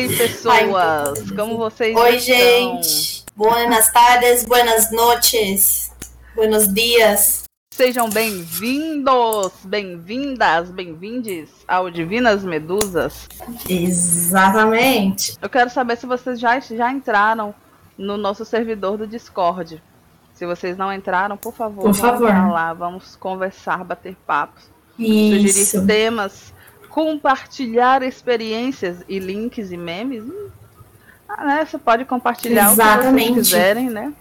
Oi, pessoas! Como vocês Oi, estão? gente! Buenas tardes, buenas noches, buenos dias. Sejam bem-vindos, bem-vindas, bem-vindes ao Divinas Medusas. Exatamente. Eu quero saber se vocês já, já entraram no nosso servidor do Discord. Se vocês não entraram, por favor, Por vamos favor. lá, vamos conversar, bater papos, sugerir Isso. temas, compartilhar experiências e links e memes. Hum, Ah, né? Você pode compartilhar o que Exatamente. vocês quiserem, né?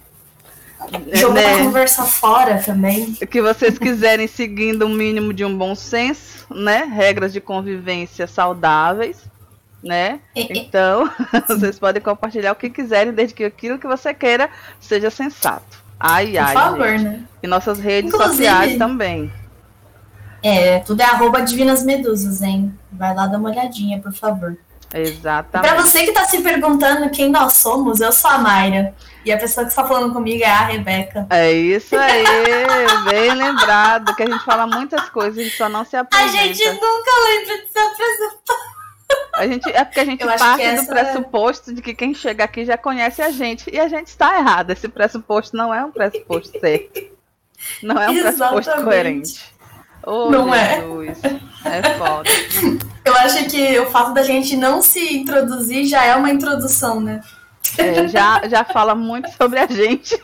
Jogo Né? pra conversar fora também. O que vocês quiserem seguindo o mínimo de um bom senso, né? Regras de convivência saudáveis, né? É, é. Então, vocês podem compartilhar o que quiserem, desde que aquilo que você queira seja sensato. Ai, Por ai. favor, gente. né? E nossas redes Inclusive- sociais também. É, tudo é arroba Divinas Medusas, hein? Vai lá dar uma olhadinha, por favor. Pra Exatamente. você que tá se perguntando quem nós somos, eu sou a Mayra. E a pessoa que está falando comigo é a Rebeca. É isso aí, bem lembrado, que a gente fala muitas coisas e só não se A apresenta. gente nunca lembra de se apresentar. A gente, é porque a gente Eu parte do pressuposto de que quem chega aqui já conhece a gente. E a gente está errado. Esse pressuposto não é um pressuposto certo. Não é um pressuposto Exatamente. coerente. Oh, Não é. Jesus. É foda. Eu acho que o fato da gente não se introduzir já é uma introdução, né? É, já, já fala muito sobre a gente.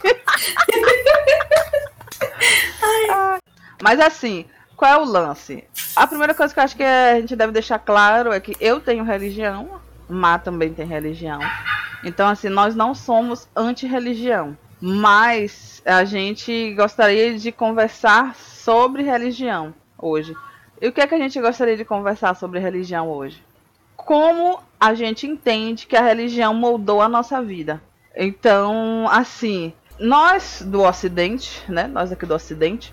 Ah, Mas assim, qual é o lance? A primeira coisa que eu acho que a gente deve deixar claro é que eu tenho religião, Má também tem religião. Então, assim, nós não somos anti-religião. Mas a gente gostaria de conversar sobre religião hoje. E o que é que a gente gostaria de conversar sobre religião hoje? Como a gente entende que a religião moldou a nossa vida. Então, assim, nós do Ocidente, né? Nós aqui do Ocidente,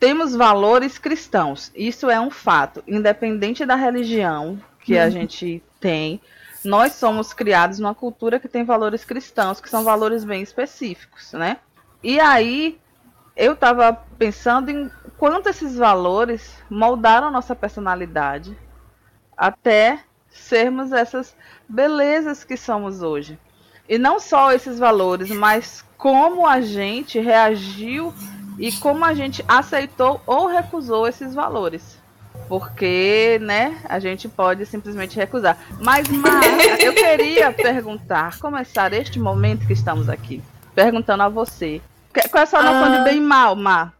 temos valores cristãos. Isso é um fato. Independente da religião que a Uhum. gente tem, nós somos criados numa cultura que tem valores cristãos, que são valores bem específicos, né? E aí, eu estava pensando em quanto esses valores moldaram nossa personalidade até sermos essas belezas que somos hoje. E não só esses valores, mas como a gente reagiu e como a gente aceitou ou recusou esses valores. Porque, né, a gente pode simplesmente recusar. Mas, Mar, eu queria perguntar, começar este momento que estamos aqui, perguntando a você. Qual é a sua noção Ah. de bem e mal, Mar?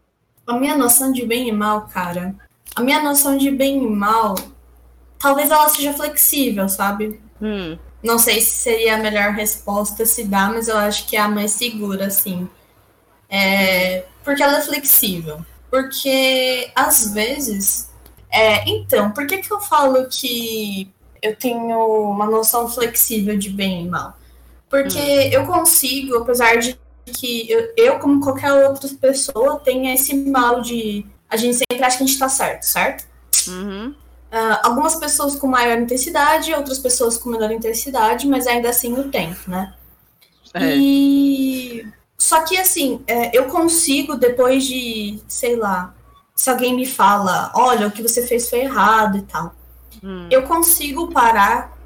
A minha noção de bem e mal, cara. A minha noção de bem e mal, talvez ela seja flexível, sabe? Hum, Não sei se seria a melhor resposta se dá, mas eu acho que é a mais segura, assim. É, porque ela é flexível. Porque, às vezes. É, então, por que, que eu falo que eu tenho uma noção flexível de bem e mal? Porque eu consigo, apesar de que eu, eu, como qualquer outra pessoa, tenha esse mal de. A gente sempre acha que a gente tá certo, certo? uhum, Ah, algumas pessoas com maior intensidade, outras pessoas com menor intensidade, mas ainda assim o tem, né? é. E só que assim, é, eu consigo depois de, sei lá, se alguém me fala, olha, o que você fez foi errado e tal, Hum, eu consigo parar,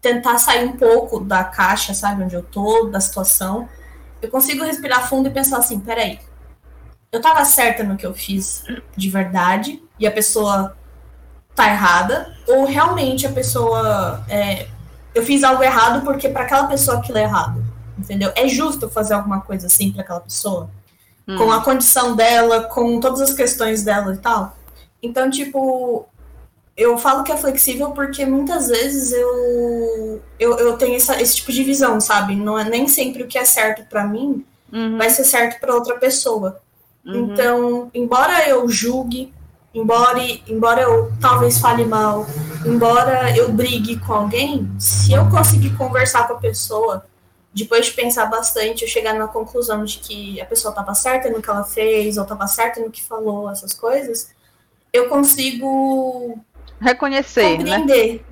tentar sair um pouco da caixa, sabe, onde eu tô, da situação. Eu consigo respirar fundo e pensar assim, peraí, eu tava certa no que eu fiz de verdade e a pessoa tá errada, ou realmente a pessoa é, eu fiz algo errado porque para aquela pessoa aquilo é errado, entendeu? É justo fazer alguma coisa assim para aquela pessoa, hum. com a condição dela, com todas as questões dela e tal. Então, tipo, eu falo que é flexível porque muitas vezes eu eu, eu tenho essa, esse tipo de visão, sabe? Não é nem sempre o que é certo para mim Uhum, vai ser certo para outra pessoa. uhum. Então, embora eu julgue, embora, embora eu talvez fale mal, embora eu brigue com alguém, se eu conseguir conversar com a pessoa, depois de pensar bastante, eu chegar na conclusão de que a pessoa estava certa no que ela fez, ou estava certa no que falou, essas coisas, eu consigo Reconhecer, né? compreender.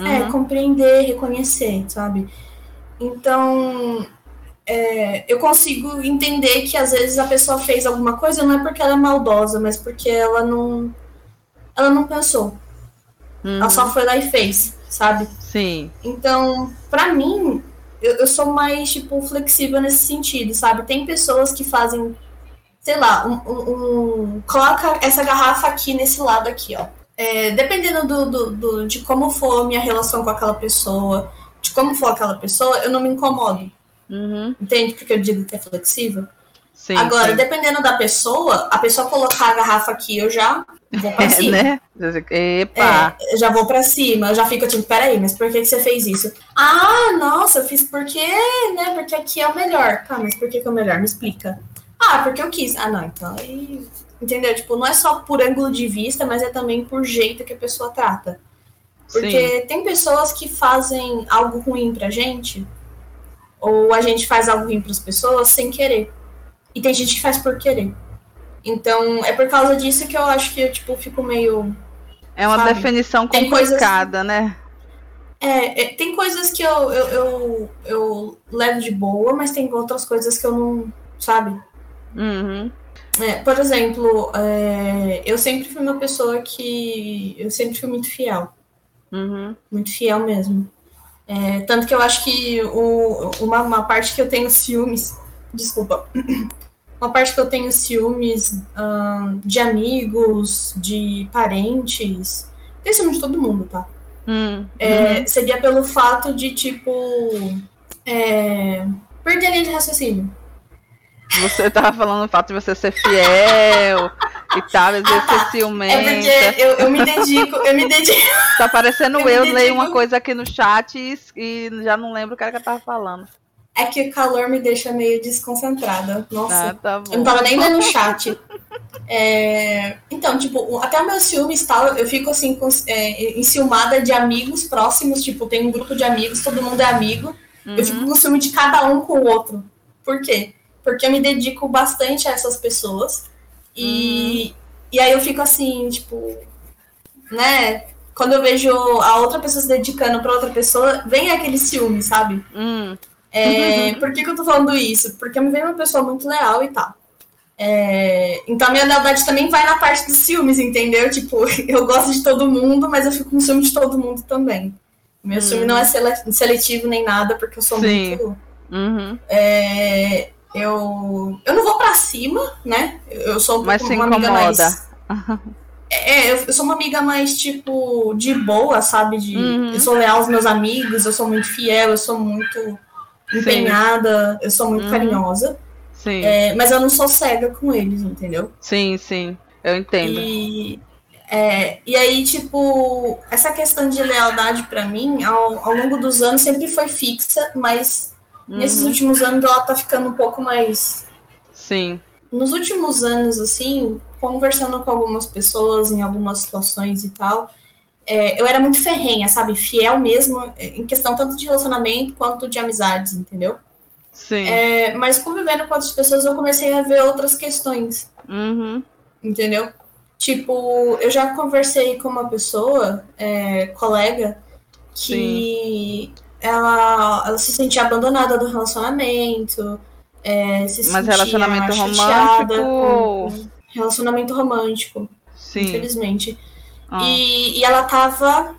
É, Uhum. compreender, reconhecer, sabe? Então, é, eu consigo entender que às vezes a pessoa fez alguma coisa não é porque ela é maldosa, mas porque ela não, ela não pensou. Uhum. Ela só foi lá e fez. sabe? Sim. Então, pra mim, eu, eu sou mais, tipo, flexível nesse sentido, sabe? Tem pessoas que fazem, sei lá, um, um, um coloca essa garrafa aqui nesse lado aqui, ó. É, dependendo do, do, do, de como for minha relação com aquela pessoa, de como for aquela pessoa, eu não me incomodo. Uhum. Entende? Porque eu digo que é flexível. Sim, Agora, sim. dependendo da pessoa, a pessoa colocar a garrafa aqui, eu já vou pra É, cima. né? Epa! É, já vou pra cima, eu já fico tipo, peraí, mas por que, que você fez isso? Ah, nossa, eu fiz porque, né? Porque aqui é o melhor. Tá, mas por que, que é o melhor? Me explica. Ah, porque eu quis. Ah, não, então aí. Entendeu? Tipo, não é só por ângulo de vista, mas é também por jeito que a pessoa trata. Porque Sim. tem pessoas que fazem algo ruim pra gente, ou a gente faz algo ruim pras pessoas sem querer. E tem gente que faz por querer. Então, é por causa disso que eu acho que eu, tipo, fico meio. É uma sabe? definição Tem coisas- complicada, né? É, é, tem coisas que eu, eu, eu, eu levo de boa, mas tem outras coisas que eu não. Sabe? Uhum. É, por exemplo, é, eu sempre fui uma pessoa que. Eu sempre fui muito fiel. Uhum. Muito fiel mesmo. É, tanto que eu acho que o, uma, uma parte que eu tenho ciúmes. Desculpa. Uma parte que eu tenho ciúmes de amigos, de parentes. Tenho ciúmes de todo mundo, tá? Hum. É, Seria pelo fato de, tipo. É, perder a linha de raciocínio. Você tava falando o fato de você ser fiel e tal, às vezes Ah, ser ciumenta. É porque eu, eu me dedico, eu me dedico. Tá parecendo eu eu, leio dedico- uma coisa aqui no chat e, e já não lembro o que era que eu tava falando. É que o calor me deixa meio desconcentrada. Nossa. Ah, tá Eu não tava nem lendo o chat. É, Então, tipo, até o meu ciúmes e tal, eu fico assim, com, é, enciumada de amigos próximos, tipo, tem um grupo de amigos, todo mundo é amigo. Eu fico Uhum. com ciúme de cada um com o outro. Por quê? Porque eu me dedico bastante a essas pessoas. E, e aí eu fico assim, tipo, né? Quando eu vejo a outra pessoa se dedicando pra outra pessoa, vem aquele ciúme, sabe? Hum. É, por que, que eu tô falando isso? Porque eu me vejo uma pessoa muito leal e tal. É, então a minha lealdade também vai na parte dos ciúmes, entendeu? Tipo, eu gosto de todo mundo, mas eu fico com ciúme de todo mundo também. Meu ciúme não é sele- seletivo nem nada, porque eu sou Sim. muito. Uhum. é, eu, eu não vou pra cima, né? Eu sou um Mas uma amiga mais. É, eu, sou uma amiga mais, tipo, de boa, sabe? De, Uhum. Eu sou leal aos meus amigos, eu sou muito fiel, eu sou muito empenhada, eu sou muito Uhum. carinhosa. Sim, É, mas eu não sou cega com eles, entendeu? sim, sim. Eu entendo. E, é, e aí, tipo, essa questão de lealdade pra mim, ao, ao longo dos anos, sempre foi fixa, mas nesses Uhum. últimos anos ela tá ficando um pouco mais. Sim. Nos últimos anos, assim, conversando com algumas pessoas em algumas situações e tal, é, eu era muito ferrenha, sabe? Fiel mesmo, é, em questão tanto de relacionamento quanto de amizades, entendeu? Sim. É, mas convivendo com outras pessoas, eu comecei a ver outras questões. Uhum. Entendeu? Tipo, eu já conversei com uma pessoa, é, colega, que ela, ela se sentia abandonada do relacionamento, é, se Mas sentia relacionamento romântico. com- relacionamento romântico, Sim. infelizmente. Ah. E, e ela tava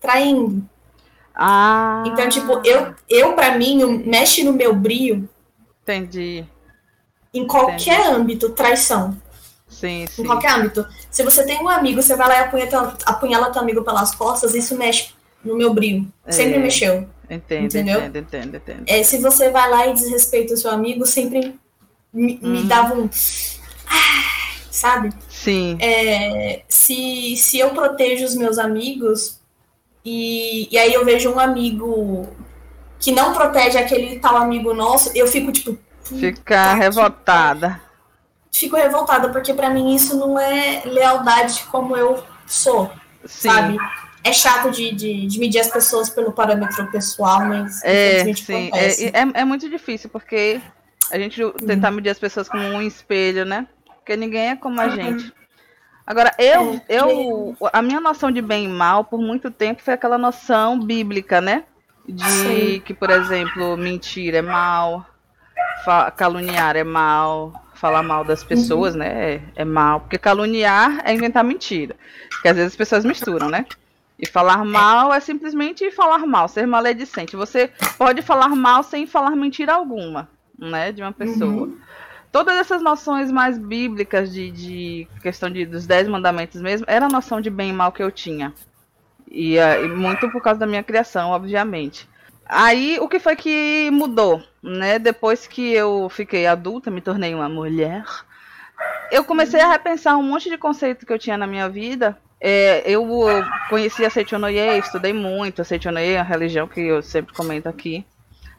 traindo. Ah, Então, tipo, eu, eu para mim, mexe no meu brio entendi. em qualquer âmbito, traição. Sim, sim. Em qualquer âmbito. Se você tem um amigo, você vai lá e apunha teu, apunhala teu amigo pelas costas, isso mexe no meu brio. Sempre É. mexeu. Entendo, Entendeu? entendo, entendo, entendo. É, se você vai lá e desrespeita o seu amigo, sempre me, me Uhum. dava um. Ah, Sabe? Sim, É, se, se eu protejo os meus amigos e, e aí eu vejo um amigo que não protege aquele tal amigo nosso, eu fico tipo. fica que revoltada. Fico revoltada, porque pra mim isso não é lealdade como eu sou. Sim, sabe? É chato de, de, de medir as pessoas pelo parâmetro pessoal, mas é, sim. É, é, é muito difícil, porque a gente tentar medir as pessoas como um espelho, né? Porque ninguém é como a Uhum. gente. Agora, eu, É, eu, a minha noção de bem e mal, por muito tempo, foi aquela noção bíblica, né? De que, por exemplo, mentir é mal, caluniar é mal, falar mal das pessoas, né? É, é mal. Porque caluniar é inventar mentira. Porque às vezes as pessoas misturam, né? E falar mal é simplesmente falar mal, ser maledicente. Você pode falar mal sem falar mentira alguma, né, de uma pessoa. Uhum. Todas essas noções mais bíblicas de, de questão de, dos dez mandamentos mesmo, era a noção de bem e mal que eu tinha. E, uh, e muito por causa da minha criação, obviamente. Aí, o que foi que mudou, né? Depois que eu fiquei adulta, me tornei uma mulher, eu comecei a repensar um monte de conceito que eu tinha na minha vida. É, eu conheci a Seichonoye, estudei muito a Seichonoye, a religião que eu sempre comento aqui.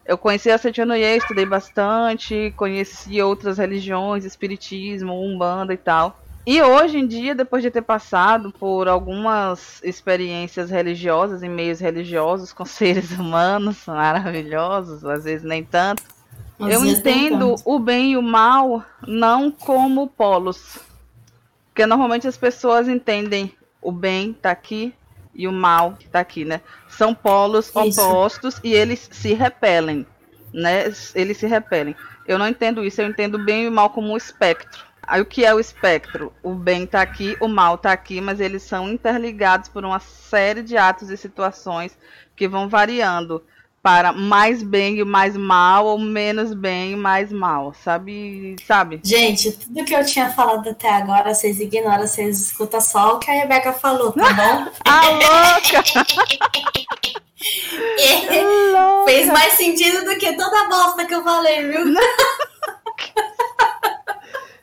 Eu conheci a Seichonoye, estudei bastante, conheci outras religiões, espiritismo, umbanda e tal. E hoje em dia, depois de ter passado por algumas experiências religiosas em meios religiosos com seres humanos maravilhosos, às vezes nem tanto, às eu entendo o bem e o mal não como polos. Porque normalmente as pessoas entendem o bem tá aqui e o mal tá aqui, né? São polos isso. opostos e eles se repelem, né? Eles se repelem. Eu não entendo isso, eu entendo bem e o mal como um espectro. Aí o que é o espectro? O bem está aqui, o mal está aqui, mas eles são interligados por uma série de atos e situações que vão variando para mais bem e mais mal, ou menos bem e mais mal, sabe? Sabe? Gente, tudo que eu tinha falado até agora, vocês ignoram, vocês escutam só o que a Rebeca falou, tá bom? a louca! Fez mais sentido do que toda a bosta que eu falei, viu?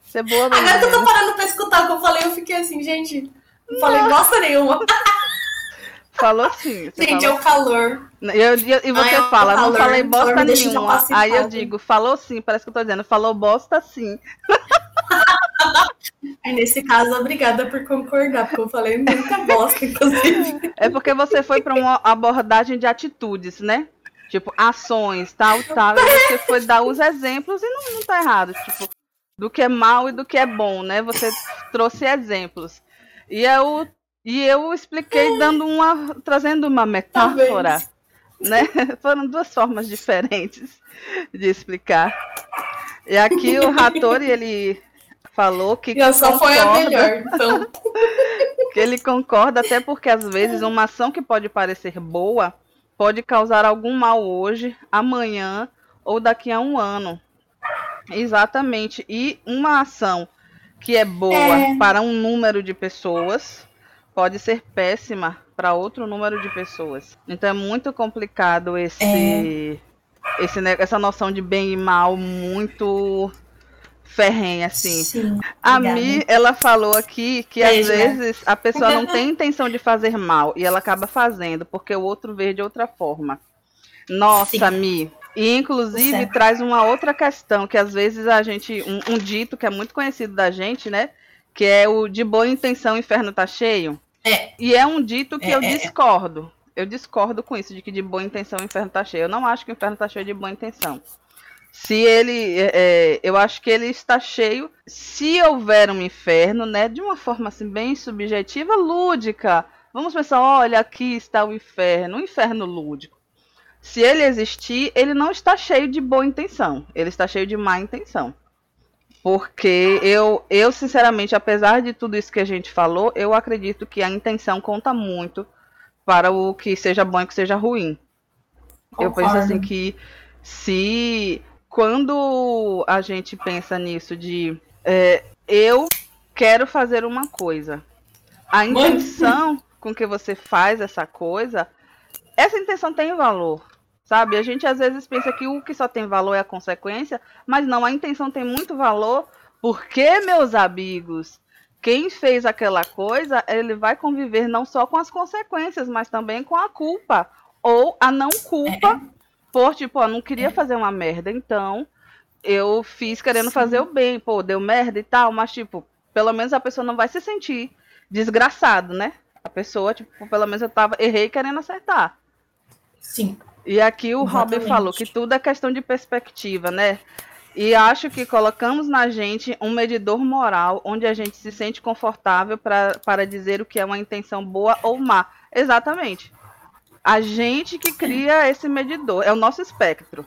Você é boa, Agora que eu tô parando pra escutar o que eu falei, eu fiquei assim, gente, não falei bosta nenhuma. Falou sim. Gente, é o calor. Eu, e você Ai, fala, não falei bosta nenhuma. Aí eu digo, falou sim, parece que eu tô dizendo, falou bosta sim. Aí, nesse caso, obrigada por concordar, porque eu falei muita bosta, inclusive. É porque você foi para uma abordagem de atitudes, né? Tipo, ações, tal, tal. E você foi dar os exemplos e não, não tá errado. Tipo, do que é mal e do que é bom, né? Você trouxe exemplos. E eu, e eu expliquei dando uma, trazendo uma metáfora, né? Foram duas formas diferentes de explicar. E aqui o Ratori, ele falou que eu só foi a melhor, então. que ele concorda até porque às vezes uma ação que pode parecer boa pode causar algum mal hoje, amanhã ou daqui a um ano. Exatamente. E uma ação que é boa é... para um número de pessoas pode ser péssima para outro número de pessoas. Então é muito complicado esse, é... esse essa noção de bem e mal muito ferrenha assim. Sim, a Mi, ela falou aqui que Beijo, às né? vezes a pessoa não tem intenção de fazer mal e ela acaba fazendo porque o outro vê de outra forma. Nossa, Sim. Mi, e inclusive traz uma outra questão que às vezes a gente um, um, dito que é muito conhecido da gente, né? Que é o de boa intenção o inferno tá cheio. É. E é um dito que é, eu é, é. discordo. Eu discordo com isso de que de boa intenção o inferno tá cheio. Eu não acho que o inferno tá cheio de boa intenção. Se ele, é, é, eu acho que ele está cheio. Se houver um inferno, né, de uma forma assim bem subjetiva, lúdica. Vamos pensar, olha, aqui está o inferno, um inferno lúdico se ele existir, ele não está cheio de boa intenção, ele está cheio de má intenção. Porque eu, eu sinceramente, apesar de tudo isso que a gente falou, eu acredito que a intenção conta muito para o que seja bom e que seja ruim. Concordo. Eu penso assim que se quando a gente pensa nisso de é, eu quero fazer uma coisa, a intenção com que você faz essa coisa, essa intenção tem valor. Sabe? A gente às vezes pensa que o que só tem valor é a consequência, mas não, a intenção tem muito valor, porque, meus amigos, quem fez aquela coisa, ele vai conviver não só com as consequências, mas também com a culpa ou a não culpa é. por tipo, ó, não queria fazer uma merda, então eu fiz querendo Sim. fazer o bem, pô, deu merda e tal, mas tipo, pelo menos a pessoa não vai se sentir desgraçado, né? A pessoa, tipo, pelo menos eu tava errei querendo acertar. Sim. E aqui o Exatamente. Robin falou que tudo é questão de perspectiva, né? E acho que colocamos na gente um medidor moral onde a gente se sente confortável pra, para dizer o que é uma intenção boa ou má. Exatamente. A gente que cria esse medidor. É o nosso espectro.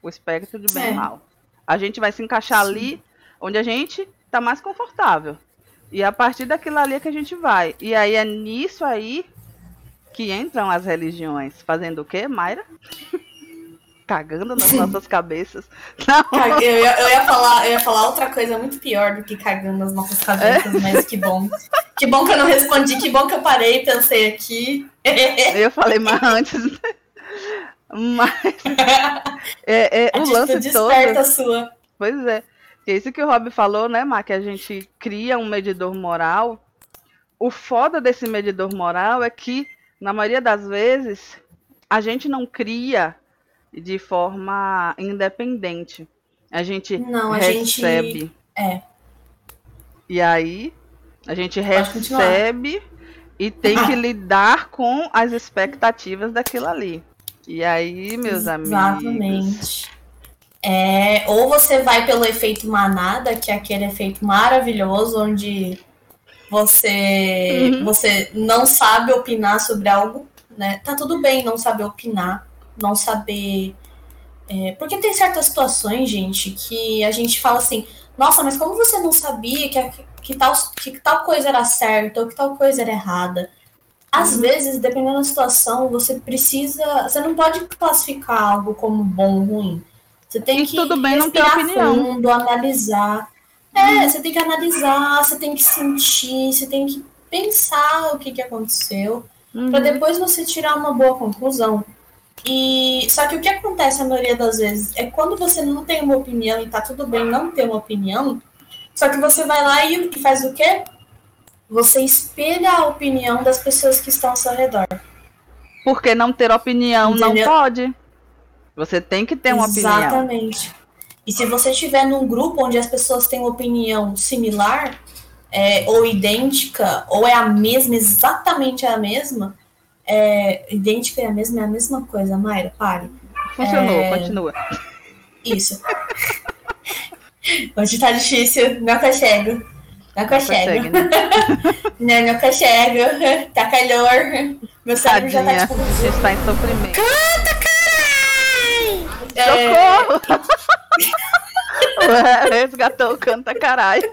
O espectro de bem é. e mal. A gente vai se encaixar Sim. ali onde a gente está mais confortável. E a partir daquilo ali é que a gente vai. E aí é nisso aí que entram as religiões fazendo o quê, Mayra? Cagando nas nossas cabeças. Não. Eu, ia, eu, ia falar, eu ia falar outra coisa muito pior do que cagando nas nossas cabeças, é? mas que bom. Que bom que eu não respondi, que bom que eu parei e pensei aqui. Eu falei mais antes. Mas é, é, o lance todo. Sua. Pois é. É isso que o Rob falou, né, Mar? Que a gente cria um medidor moral. O foda desse medidor moral é que, na maioria das vezes, a gente não cria de forma independente. A gente não, a recebe. Gente... É. E aí, a gente recebe e tem que lidar com as expectativas daquilo ali. E aí, meus Exatamente. amigos. Exatamente. É, ou você vai pelo efeito manada, que é aquele efeito maravilhoso onde você uhum. você não sabe opinar sobre algo, né? Tá tudo bem não saber opinar, não saber. É, porque tem certas situações, gente, que a gente fala assim, nossa, mas como você não sabia que, que, tal, que tal coisa era certa ou que tal coisa era errada? Às uhum. vezes, dependendo da situação, você precisa. Você não pode classificar algo como bom ou ruim. Você tem e que tudo bem não ter opinião. fundo, analisar. É, você tem que analisar, você tem que sentir, você tem que pensar o que, que aconteceu, uhum. para depois você tirar uma boa conclusão. E só que o que acontece a maioria das vezes é quando você não tem uma opinião e tá tudo bem não ter uma opinião, só que você vai lá e faz o quê? Você espelha a opinião das pessoas que estão ao seu redor. Porque não ter opinião Entendeu? não pode. Você tem que ter uma opinião. Exatamente. E se você estiver num grupo onde as pessoas têm uma opinião similar, é, ou idêntica, ou é a mesma, exatamente a mesma, é, idêntica é a mesma, é a mesma coisa, Mayra, pare. Funcionou, é... continua. Isso. Hoje tá difícil, não consigo. Não consigo. Né? não, não consigo. Tá calor. Meu cérebro já tá tipo. Está em sofrimento. Canta, Socorro! É... Resgatou o canta caralho.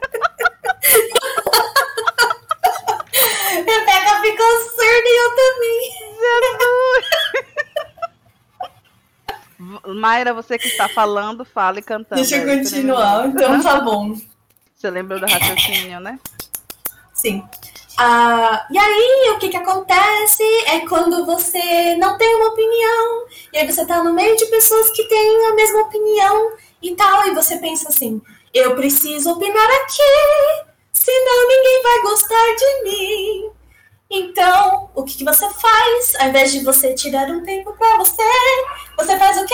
Rebeca ficou surda e eu também. Jesus! Mayra, você que está falando, fala e cantando. Deixa eu continuar, então tá bom. Você lembra do raciocínio, né? Sim. Ah, e aí, o que, que acontece é quando você não tem uma opinião, e aí você tá no meio de pessoas que têm a mesma opinião e tal, e você pensa assim: eu preciso opinar aqui, senão ninguém vai gostar de mim. Então, o que, que você faz? Ao invés de você tirar um tempo para você, você faz o quê?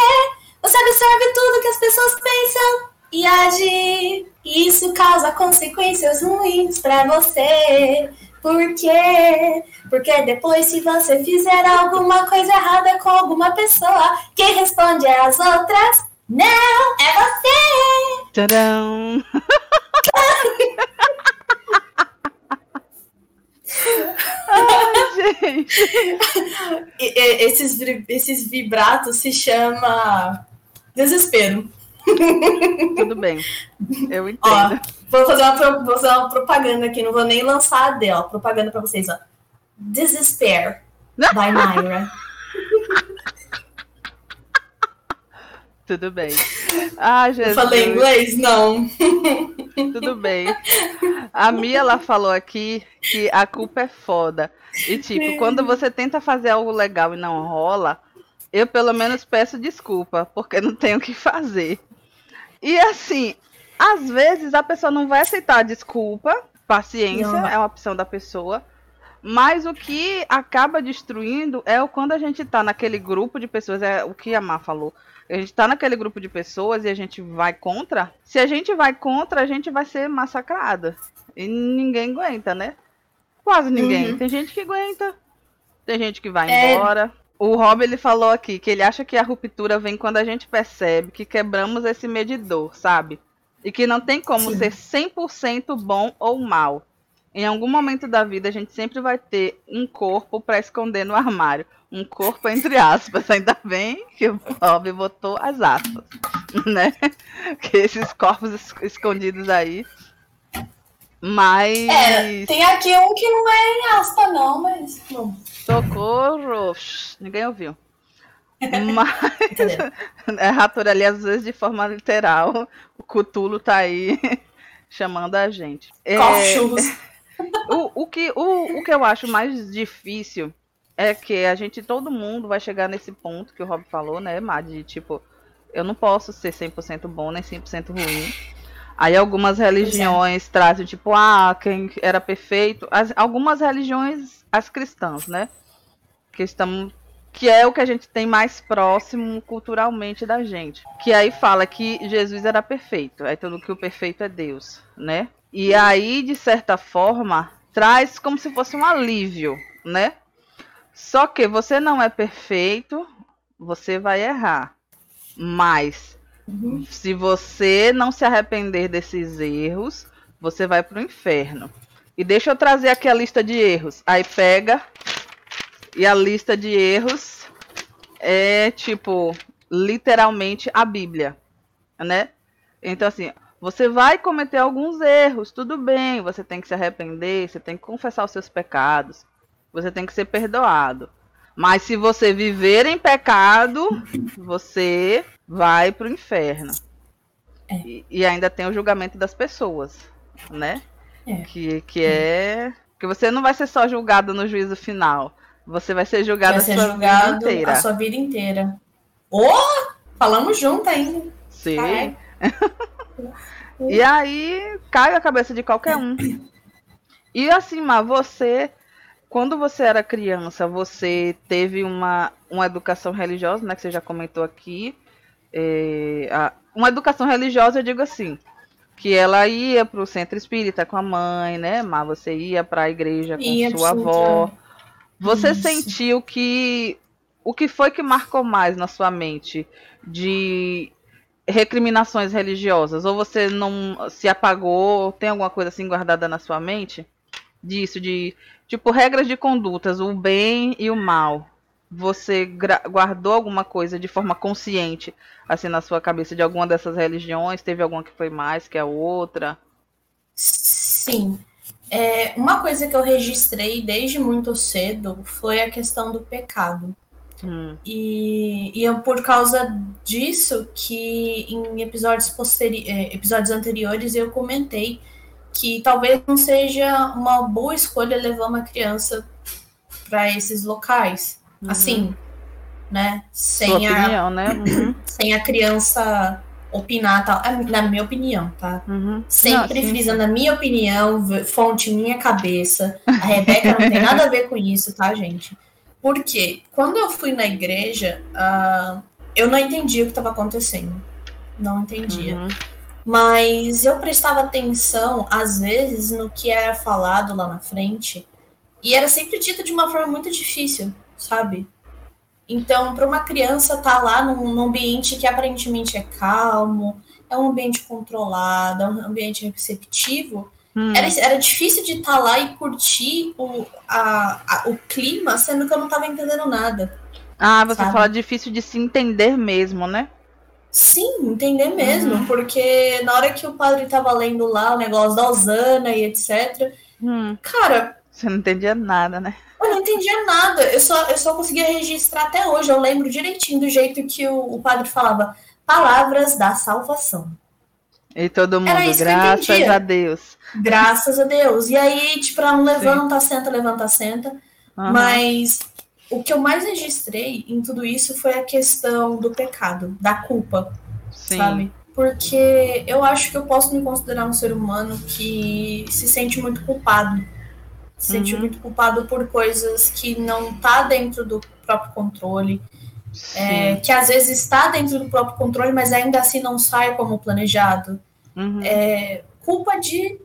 Você absorve tudo que as pessoas pensam e age. E isso causa consequências ruins para você. Por quê? Porque depois, se você fizer alguma coisa errada com alguma pessoa, quem responde é as outras. Não, é você! Tcharam! Ai, gente! Esses, esses vibratos se chama desespero. Tudo bem. Eu entendo. Ó, vou, fazer uma, vou fazer uma propaganda aqui, não vou nem lançar a D, ó. Propaganda pra vocês, ó. Despair, by Myra. Tudo bem. Ah, Jesus. Eu falei inglês? Não. Tudo bem. A Mia, ela falou aqui que a culpa é foda. E, tipo, quando você tenta fazer algo legal e não rola, eu pelo menos peço desculpa, porque não tenho o que fazer. E assim, às vezes a pessoa não vai aceitar a desculpa, paciência não. é uma opção da pessoa. Mas o que acaba destruindo é o quando a gente tá naquele grupo de pessoas, é o que a Má falou. A gente tá naquele grupo de pessoas e a gente vai contra. Se a gente vai contra, a gente vai ser massacrada. E ninguém aguenta, né? Quase ninguém. Uhum. Tem gente que aguenta. Tem gente que vai é... embora. O Rob ele falou aqui que ele acha que a ruptura vem quando a gente percebe que quebramos esse medidor, sabe? E que não tem como Sim. ser 100% bom ou mal. Em algum momento da vida a gente sempre vai ter um corpo para esconder no armário. Um corpo entre aspas. Ainda bem que o Rob botou as aspas, né? Que esses corpos escondidos aí. Mas. É, tem aqui um que não é em aspa, não, mas. Socorro! Ninguém ouviu. Mas. é ratura ali, às vezes, de forma literal. O Cutulo tá aí chamando a gente. É, o, o, que, o, o que eu acho mais difícil é que a gente, todo mundo vai chegar nesse ponto que o Rob falou, né, Mad? De tipo, eu não posso ser 100% bom nem 100% ruim. Aí algumas religiões é. trazem, tipo, ah, quem era perfeito. As, algumas religiões, as cristãs, né? Que estão. Que é o que a gente tem mais próximo culturalmente da gente. Que aí fala que Jesus era perfeito. Aí tudo que o perfeito é Deus, né? E aí, de certa forma, traz como se fosse um alívio, né? Só que você não é perfeito, você vai errar. Mas uhum. se você não se arrepender desses erros, você vai para o inferno. E deixa eu trazer aqui a lista de erros. Aí pega e a lista de erros é tipo literalmente a Bíblia, né? Então assim, você vai cometer alguns erros, tudo bem, você tem que se arrepender, você tem que confessar os seus pecados, você tem que ser perdoado. Mas se você viver em pecado, você vai para o inferno. É. E, e, ainda tem o julgamento das pessoas, né? É. Que, que é. Que você não vai ser só julgado no juízo final. Você vai ser julgado vai ser a sua vida inteira. A sua vida inteira. Oh! Falamos junto ainda. Sim. e aí cai a cabeça de qualquer um. E assim, mas você quando você era criança, você teve uma, uma educação religiosa, né? Que você já comentou aqui. É, a, uma educação religiosa, eu digo assim, que ela ia para o centro espírita com a mãe, né? Mas você ia para a igreja com ia sua avó. Você Isso. sentiu que o que foi que marcou mais na sua mente de recriminações religiosas? Ou você não se apagou? Tem alguma coisa assim guardada na sua mente? Disso, de Tipo, regras de condutas, o bem e o mal. Você guardou alguma coisa de forma consciente, assim, na sua cabeça, de alguma dessas religiões? Teve alguma que foi mais que a outra? Sim. É, uma coisa que eu registrei desde muito cedo foi a questão do pecado. Hum. E, e é por causa disso que em episódios, posteri é, episódios anteriores eu comentei que talvez não seja uma boa escolha levar uma criança para esses locais. Uhum. Assim, né? Sem a, opinião, né? Uhum. sem a criança opinar tal. É, na minha opinião, tá? Uhum. Sempre não, frisando a minha opinião, fonte minha cabeça. A Rebeca não tem nada a ver com isso, tá, gente? Porque quando eu fui na igreja, uh, eu não entendi o que estava acontecendo. Não entendia. Uhum mas eu prestava atenção, às vezes, no que era falado lá na frente, e era sempre dito de uma forma muito difícil, sabe? Então, para uma criança estar tá lá num, num, ambiente que aparentemente é calmo, é um ambiente controlado, é um ambiente receptivo, hum. era, era difícil de estar tá lá e curtir o, a, a, o clima, sendo que eu não estava entendendo nada. Ah, você sabe? fala difícil de se entender mesmo, né? Sim, entender mesmo, uhum. porque na hora que o padre tava lendo lá o negócio da Osana e etc, hum. cara. Você não entendia nada, né? Eu não entendia nada, eu só, eu só conseguia registrar até hoje. Eu lembro direitinho do jeito que o, o padre falava palavras da salvação. E todo mundo, graças a Deus. Graças a Deus. E aí, tipo, um levanta, Sim. senta, levanta, senta. Uhum. Mas o que eu mais registrei em tudo isso foi a questão do pecado, da culpa, Sim. sabe? Porque eu acho que eu posso me considerar um ser humano que se sente muito culpado. Se sente uhum. muito culpado por coisas que não tá dentro do próprio controle. É, que às vezes está dentro do próprio controle, mas ainda assim não sai como planejado. Uhum. É, culpa de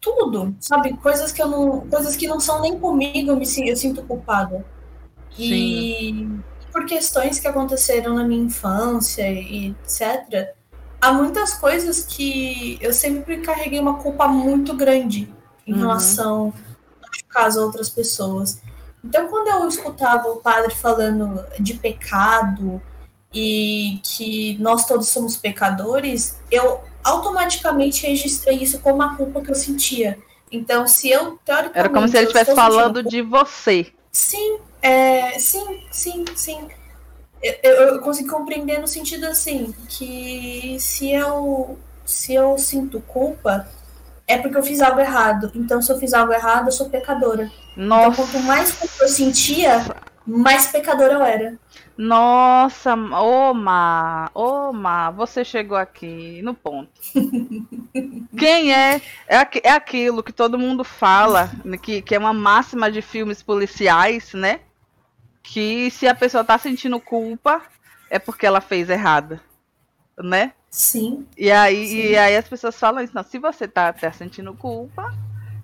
tudo, sabe? Coisas que eu não, coisas que não são nem comigo, eu me eu sinto culpada. E por questões que aconteceram na minha infância e etc., há muitas coisas que eu sempre carreguei uma culpa muito grande em uhum. relação, a outras pessoas. Então, quando eu escutava o padre falando de pecado e que nós todos somos pecadores, eu automaticamente registrei isso como uma culpa que eu sentia. Então, se eu, teoricamente... Era como se ele estivesse falando de você. Sim, é, sim, sim, sim. Eu, eu, eu consigo compreender no sentido assim, que se eu, se eu sinto culpa, é porque eu fiz algo errado. Então, se eu fiz algo errado, eu sou pecadora. Nossa. Então, quanto mais culpa eu sentia, mais pecadora eu era. Nossa, ô Má, você chegou aqui no ponto. Quem é? É, é aquilo que todo mundo fala, que, que é uma máxima de filmes policiais, né? Que se a pessoa tá sentindo culpa, é porque ela fez errado, né? Sim. E aí, Sim. E aí as pessoas falam isso, não, se você tá, tá sentindo culpa,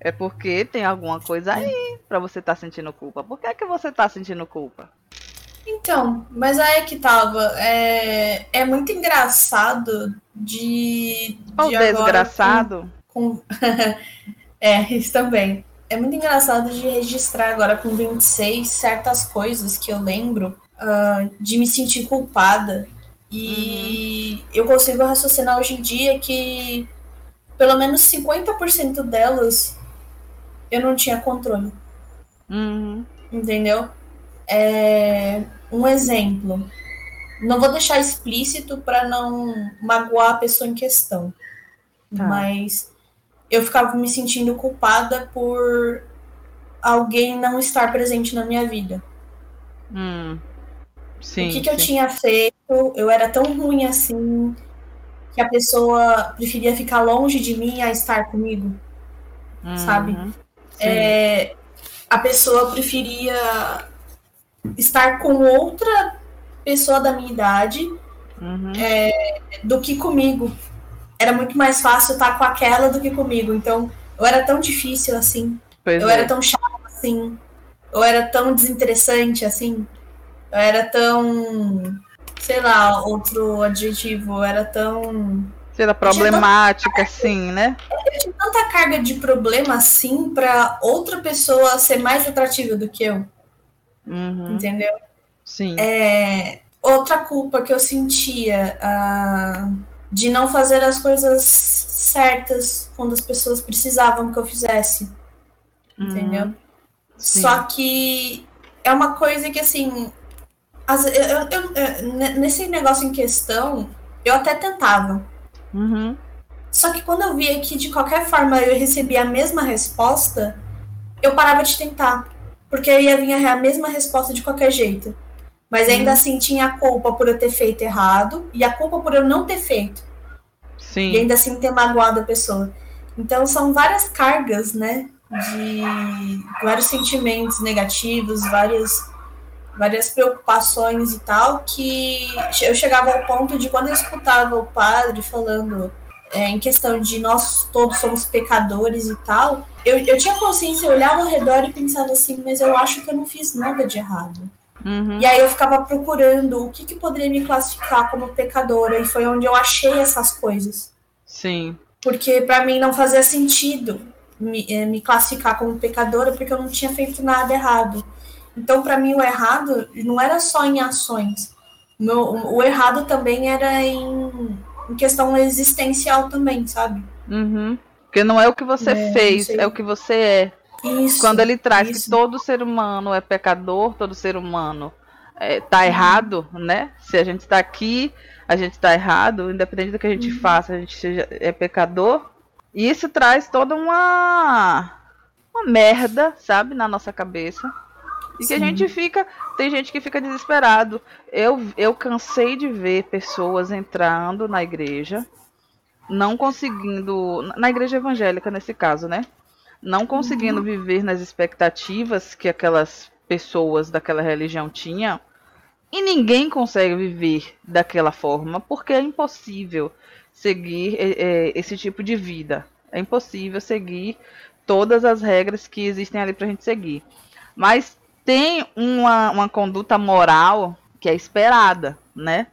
é porque tem alguma coisa aí pra você tá sentindo culpa. Por que é que você tá sentindo culpa? Então, mas aí é que tava. É, é muito engraçado de. Ô, de agora desgraçado. com- com- é, isso também. É muito engraçado de registrar agora com 26 certas coisas que eu lembro ah, de me sentir culpada. E eu consigo raciocinar hoje em dia que pelo menos 50% delas eu não tinha controle. Uhum. Entendeu? É, um exemplo. Não vou deixar explícito para não magoar a pessoa em questão. Tá. Mas eu ficava me sentindo culpada por alguém não estar presente na minha vida. Hum. Sim. o que, que eu tinha feito? Eu era tão ruim assim que a pessoa preferia ficar longe de mim a estar comigo. sabe? Uhum. Sim. É, a pessoa preferia estar com outra pessoa da minha idade Uhum. do que comigo. Era muito mais fácil estar com aquela do que comigo. Então, eu era tão difícil assim. Pois Eu é. era tão chata assim. Eu era tão desinteressante assim. Eu era tão. Sei lá, outro adjetivo. Eu era tão. Será problemática, assim, né? Eu tinha tanta carga de problema assim pra outra pessoa ser mais atrativa do que eu. Uhum. Entendeu? Sim. É, outra culpa que eu sentia ah, de não fazer as coisas certas quando as pessoas precisavam que eu fizesse. Entendeu? Uhum. Sim. Só que é uma coisa que assim. as- eu- eu- eu- eu- ne- nesse negócio em questão, eu até tentava. Uhum. Só que quando eu via que de qualquer forma eu recebia a mesma resposta, eu parava de tentar. Porque eu ia vir a mesma resposta de qualquer jeito. Mas ainda assim tinha a culpa por eu ter feito errado e a culpa por eu não ter feito. E Sim. ainda assim ter magoado a pessoa. Então são várias cargas, né? De vários sentimentos negativos, várias, várias preocupações e tal, que eu chegava ao ponto de quando eu escutava o padre falando é, em questão de nós todos somos pecadores e tal, eu, eu tinha consciência, eu olhava ao redor e pensava assim, mas eu acho que eu não fiz nada de errado. Uhum. E aí eu ficava procurando o que, que poderia me classificar como pecadora, e foi onde eu achei essas coisas. Sim. Porque pra mim não fazia sentido me, eh, me classificar como pecadora, porque eu não tinha feito nada errado. Então, pra mim, o errado não era só em ações. O, meu- o- errado também era em, em questão existencial também, sabe? Uhum. Porque não é o que você É, fez, é o que você é. Isso. Quando ele traz isso. que todo ser humano é pecador, todo ser humano é, tá errado, né? Se a gente tá aqui, a gente tá errado, independente do que a gente Uhum. faça, a gente seja, é pecador. E isso traz toda uma uma merda, sabe, na nossa cabeça. E que a gente fica, tem gente que fica desesperado. Eu eu cansei de ver pessoas entrando na igreja, não conseguindo, na igreja evangélica nesse caso, né? Não conseguindo viver nas expectativas que aquelas pessoas daquela religião tinham. E ninguém consegue viver daquela forma, porque é impossível seguir é, esse tipo de vida. É impossível seguir todas as regras que existem ali pra gente seguir. Mas tem uma, uma conduta moral que é esperada, né?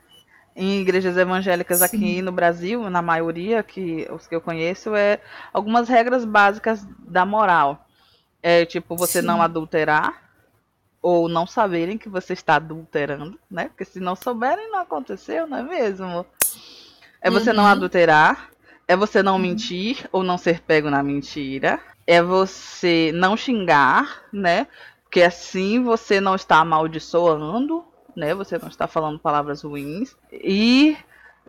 Em igrejas evangélicas Sim. aqui no Brasil, na maioria, que os que eu conheço, é algumas regras básicas da moral. É tipo você Sim. não adulterar ou não saberem que você está adulterando, né? Porque se não souberem, não aconteceu, não é mesmo? É você não Uhum. adulterar, é você não mentir ou não ser pego na mentira. É você não xingar, né? Porque assim você não está amaldiçoando, né? Você não está falando palavras ruins. E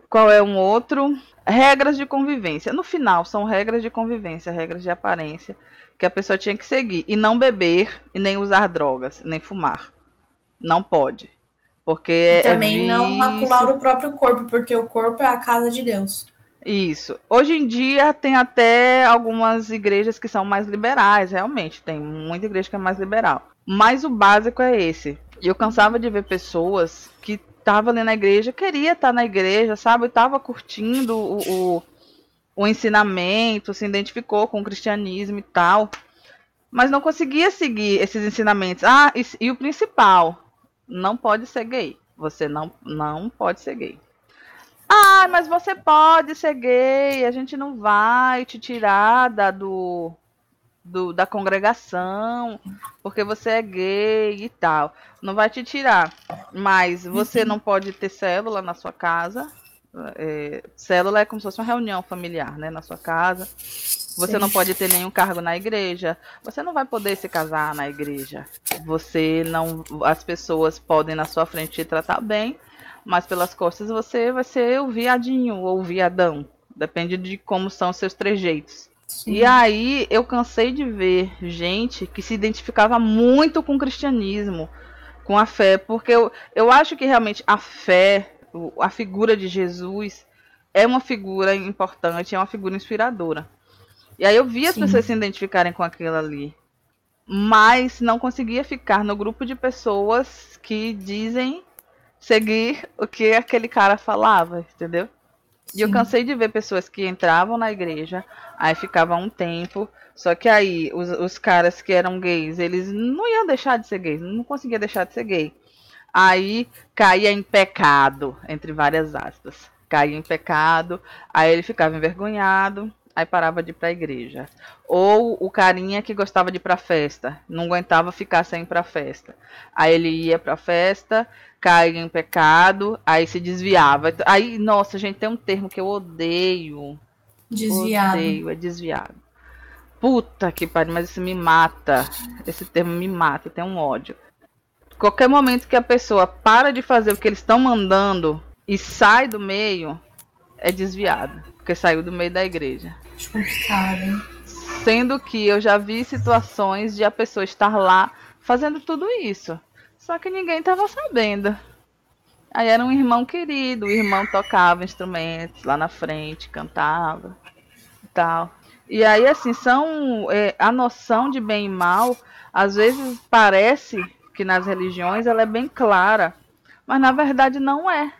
qual é um outro? Regras de convivência. No final, são regras de convivência, regras de aparência que a pessoa tinha que seguir. E não beber e nem usar drogas, nem fumar. Não pode. Porque e é também é não macular o próprio corpo, porque o corpo é a casa de Deus. Isso. Hoje em dia tem até algumas igrejas que são mais liberais, realmente. Tem muita igreja que é mais liberal. Mas o básico é esse. E eu cansava de ver pessoas que estavam ali na igreja, queria estar na igreja, sabe? Estava curtindo o, o, o ensinamento, se identificou com o cristianismo e tal. Mas não conseguia seguir esses ensinamentos. Ah, e, e o principal, não pode ser gay. Você não, não pode ser gay. Ah, mas você pode ser gay, a gente não vai te tirar da, do, do, da congregação, porque você é gay e tal. Não vai te tirar. Mas você não pode ter célula na sua casa. É, célula é como se fosse uma reunião familiar, né? Na sua casa. Você Sim. não pode ter nenhum cargo na igreja. Você não vai poder se casar na igreja. Você não. As pessoas podem na sua frente te tratar bem, mas pelas costas você vai ser o viadinho ou o viadão. Depende de como são os seus trejeitos. Sim. E aí eu cansei de ver gente que se identificava muito com o cristianismo, com a fé, porque eu, eu acho que realmente a fé, a figura de Jesus, é uma figura importante, é uma figura inspiradora. E aí eu vi as Sim. pessoas se identificarem com aquilo ali. Mas não conseguia ficar no grupo de pessoas que dizem seguir o que aquele cara falava, entendeu? E eu cansei de ver pessoas que entravam na igreja, aí ficavam um tempo, só que aí os, os caras que eram gays, eles não iam deixar de ser gays, não conseguia deixar de ser gay. Aí caía em pecado, entre várias aspas. Caía em pecado, aí ele ficava envergonhado, aí parava de ir pra igreja. Ou o carinha que gostava de ir pra festa, não aguentava ficar sem ir pra festa. Aí ele ia pra festa, caía em pecado, aí se desviava. Aí, nossa, gente, tem um termo que eu odeio. Desviado. Odeio, é desviado. Puta que pariu, mas isso me mata. Esse termo me mata, tem um ódio. Qualquer momento que a pessoa para de fazer o que eles estão mandando e sai do meio, é desviado. Porque saiu do meio da igreja. Complicado. Sendo que eu já vi situações de a pessoa estar lá fazendo tudo isso. Só que ninguém estava sabendo. Aí era um irmão querido, o irmão tocava instrumentos lá na frente, cantava e tal. E aí, assim, são. É, a noção de bem e mal, às vezes parece que nas religiões ela é bem clara, mas na verdade não é.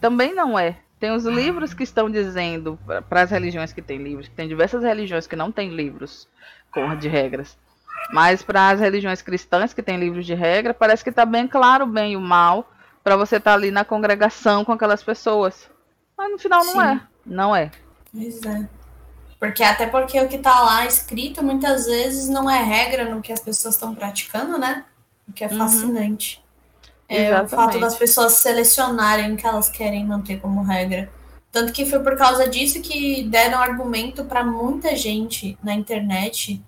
Também não é. Tem os livros que estão dizendo, para as religiões que têm livros, tem diversas religiões que não têm livros de regras. Mas para as religiões cristãs que têm livros de regra, parece que está bem claro o bem e o mal para você estar tá ali na congregação com aquelas pessoas. Mas no final não Sim. é. Não é. Pois é. Porque até porque o que está lá escrito muitas vezes não é regra no que as pessoas estão praticando, né? O que é uhum. É o fato das pessoas selecionarem o que elas querem manter como regra. Tanto que foi por causa disso que deram argumento para muita gente na internet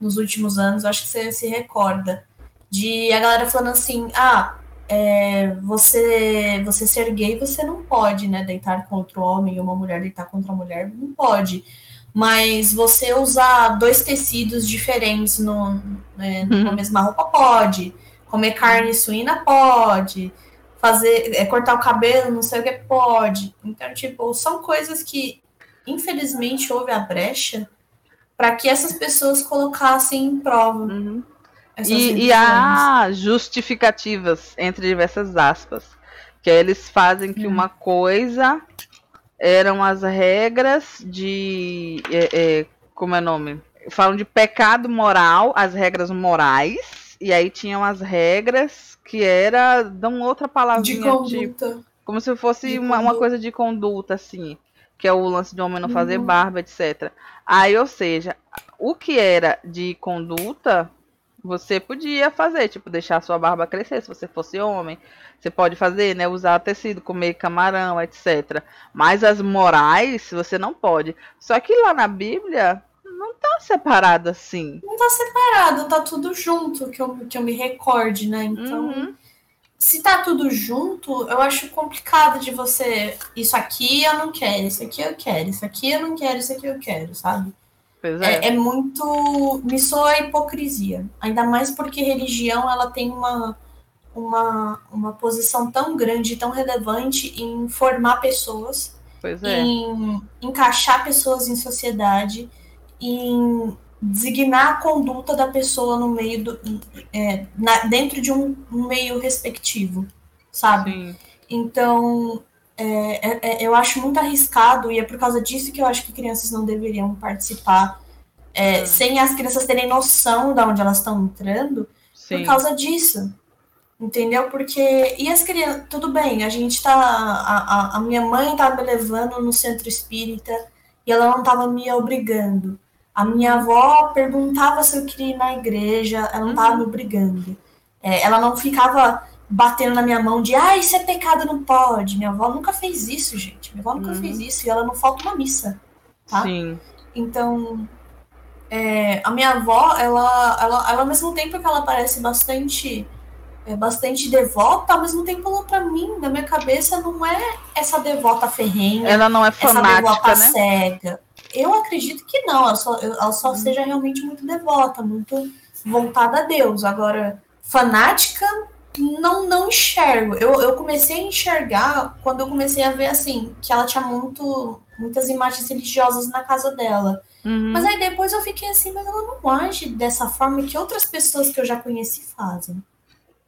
nos últimos anos, acho que você se recorda, de a galera falando assim: ah, é, você, você ser gay, você não pode, né? Deitar contra o homem e uma mulher deitar contra a mulher, não pode. Mas você usar dois tecidos diferentes no, uhum. na mesma roupa, pode. Comer carne suína pode. Fazer, é, cortar o cabelo, não sei o que pode. Então, tipo, são coisas que, infelizmente, houve a brecha para que essas pessoas colocassem em prova. Uhum. E, e há justificativas, entre diversas aspas, que eles fazem que uhum. uma coisa eram as regras de. É, é, como é o nome? Falam de pecado moral, as regras morais, e aí tinham as regras que era. dão outra palavrinha. De conduta. Tipo, como se fosse uma, uma, coisa de conduta, assim. Que é o lance de homem não fazer uhum. barba, etc. Aí, ou seja, o que era de conduta Você podia fazer, tipo, deixar sua barba crescer se você fosse homem. Você pode fazer, né? Usar tecido, comer camarão, etc. Mas as morais, você não pode. Só que lá na Bíblia, não tá separado assim. Não tá separado, tá tudo junto, que eu, que eu me recorde, né? Então. Uhum. Se tá tudo junto, eu acho complicado de você. Isso aqui eu não quero, isso aqui eu quero, isso aqui eu não quero, isso aqui eu quero, sabe? É. É, é. muito. Me soa hipocrisia. Ainda mais porque religião ela tem uma, uma, uma posição tão grande, tão relevante em formar pessoas, é. em encaixar pessoas em sociedade, em designar a conduta da pessoa no meio do. É, na, dentro de um, um, meio respectivo, sabe? Sim. Então. É, é, é, eu acho muito arriscado e é por causa disso que eu acho que crianças não deveriam participar é, uhum. sem as crianças terem noção de onde elas estão entrando Sim. por causa disso. Entendeu? Porque. E as crianças. Tudo bem, a gente tá. A, a, a minha mãe estava me levando no centro espírita e ela não estava me obrigando. A minha avó perguntava se eu queria ir na igreja, ela não estava uhum. me obrigando. É, ela não ficava batendo na minha mão de ah, isso é pecado, não pode. Minha avó nunca fez isso, gente. Minha avó nunca uhum. fez isso e ela não falta uma missa. Tá? Sim. Então, é, a minha avó, ela, ela, ela, ao mesmo tempo que ela parece bastante é, bastante devota, ao mesmo tempo ela, pra mim, na minha cabeça, não é essa devota ferrenha. Ela não é fanática, essa devota né? cega. Eu acredito que não, ela só, ela só hum. seja realmente muito devota, muito voltada a Deus. Agora, fanática, não, não enxergo. Eu, eu comecei a enxergar quando eu comecei a ver, assim, que ela tinha muito, muitas imagens religiosas na casa dela. Uhum. Mas aí depois eu fiquei assim, mas ela não age dessa forma que outras pessoas que eu já conheci fazem.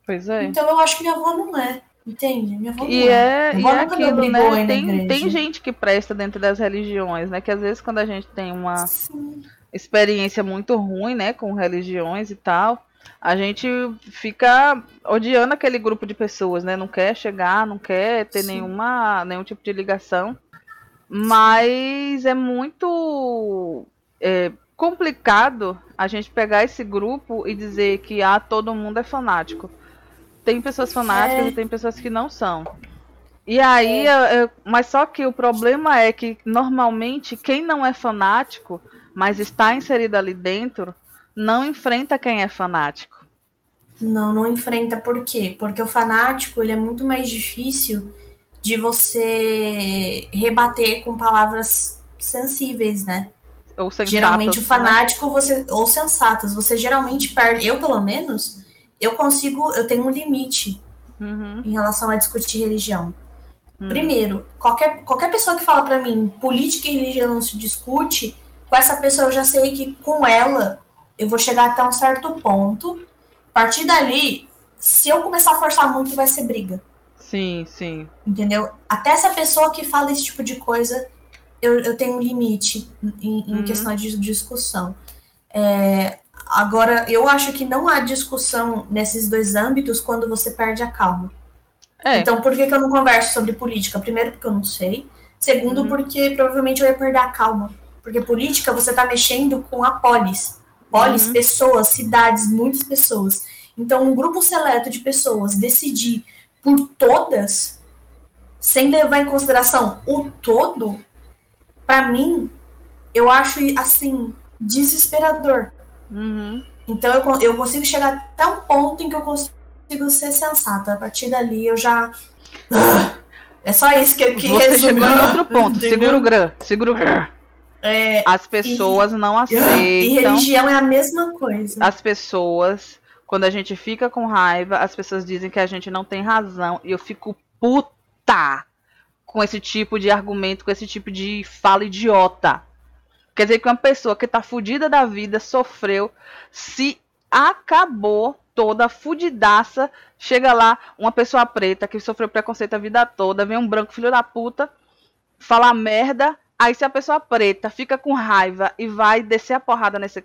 Pois é. Então eu acho que minha avó não é. Entende? Minha avó e é. é e é aquilo, né? Tem, tem gente que presta dentro das religiões, né? Que às vezes quando a gente tem uma Sim. experiência muito ruim, né? Com religiões e tal, a gente fica odiando aquele grupo de pessoas, né? Não quer chegar, não quer ter nenhuma, nenhum tipo de ligação. Mas é muito é, complicado a gente pegar esse grupo e dizer que ah, todo mundo é fanático. Tem pessoas fanáticas é. e tem pessoas que não são. E aí, é. mas só que o problema é que normalmente quem não é fanático, mas está inserido ali dentro, não enfrenta quem é fanático. Não, não enfrenta por quê? Porque o fanático ele é muito mais difícil de você rebater com palavras sensíveis, né? Ou sensatas, geralmente o né? fanático você ou sensatas, você geralmente perde, eu pelo menos, eu consigo, eu tenho um limite uhum. em relação a discutir religião. Uhum. Primeiro, qualquer, qualquer pessoa que fala para mim política e religião não se discute, com essa pessoa eu já sei que com ela eu vou chegar até um certo ponto. A partir dali, se eu começar a forçar muito, vai ser briga. Sim, sim. Entendeu? Até essa pessoa que fala esse tipo de coisa, eu, eu tenho um limite em, em uhum. questão de discussão. É, agora, eu acho que não há discussão nesses dois âmbitos quando você perde a calma. É. Então, por que, que eu não converso sobre política? Primeiro, porque eu não sei. Segundo, uhum. porque provavelmente eu ia perder a calma. Porque política, você está mexendo com a polis. Polis, uhum. pessoas, cidades, muitas pessoas. Então, um grupo seleto de pessoas decidir por todas, sem levar em consideração o todo, para mim, eu acho assim desesperador. Uhum. Então eu, eu consigo chegar até um ponto em que eu consigo ser sensata. A partir dali eu já. É só isso que eu queria Você chegou em outro ponto. Segura o grã. Segura o grã. É, As pessoas e, não aceitam. E religião é a mesma coisa. As pessoas quando a gente fica com raiva, as pessoas dizem que a gente não tem razão. E eu fico puta com esse tipo de argumento, com esse tipo de fala idiota. Quer dizer que uma pessoa que tá fudida da vida sofreu, se acabou toda fudidaça. Chega lá, uma pessoa preta que sofreu preconceito a vida toda, vem um branco filho da puta, fala merda. Aí se a pessoa preta fica com raiva e vai descer a porrada nesse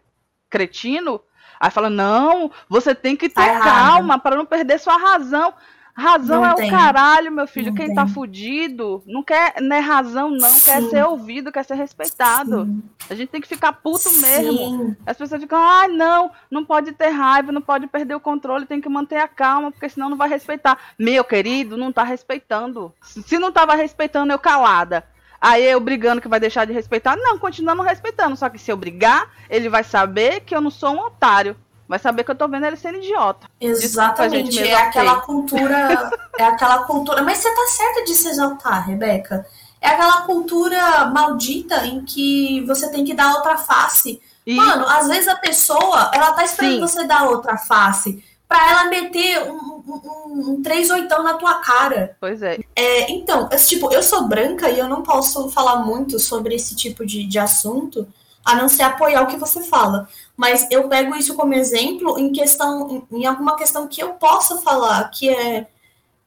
cretino, Aí fala: não, você tem que ter tá calma para não perder sua razão. Razão não é tem. o caralho, meu filho. Não Quem tá tem. tá fudido não quer, não é razão, não. Sim. Quer ser ouvido, quer ser respeitado. Sim. A gente tem que ficar puto Sim. mesmo. As pessoas ficam, ai, ah, não, não pode ter raiva, não pode perder o controle, tem que manter a calma, porque senão não vai respeitar. Meu querido, não tá respeitando. Se não tava respeitando, eu calada. Aí eu brigando que vai deixar de respeitar. Não, continuando respeitando. Só que se eu brigar, ele vai saber que eu não sou um otário vai saber que eu tô vendo ele sendo idiota. Exatamente, Desculpa, é aquela cultura, é aquela cultura, mas você tá certa de se exaltar, Rebeca. É aquela cultura maldita em que você tem que dar outra face. E... Mano, às vezes a pessoa, ela tá esperando Sim. você dar outra face para ela meter um, um, um três oitão na tua cara. Pois é. é. Então, tipo, eu sou branca e eu não posso falar muito sobre esse tipo de, de assunto, a não ser apoiar o que você fala. Mas eu pego isso como exemplo em questão, em alguma questão que eu possa falar, que é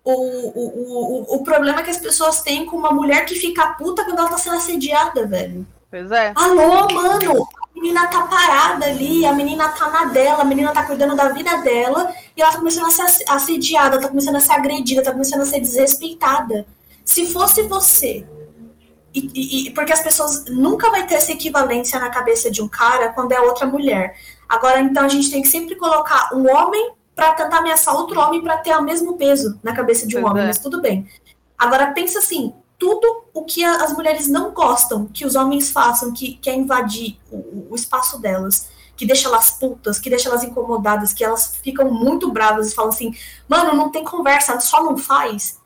o, o, o, o problema que as pessoas têm com uma mulher que fica puta quando ela tá sendo assediada, velho. Pois é. Alô, mano, a menina tá parada ali, a menina tá na dela, a menina tá cuidando da vida dela, e ela tá começando a ser assediada, tá começando a ser agredida, tá começando a ser desrespeitada. Se fosse você e, e, porque as pessoas nunca vai ter essa equivalência na cabeça de um cara quando é outra mulher. Agora, então, a gente tem que sempre colocar um homem para tentar ameaçar outro homem para ter o mesmo peso na cabeça de um homem, é. mas tudo bem. Agora, pensa assim: tudo o que as mulheres não gostam que os homens façam, que quer invadir o, o espaço delas, que deixa elas putas, que deixa elas incomodadas, que elas ficam muito bravas e falam assim: mano, não tem conversa, só não faz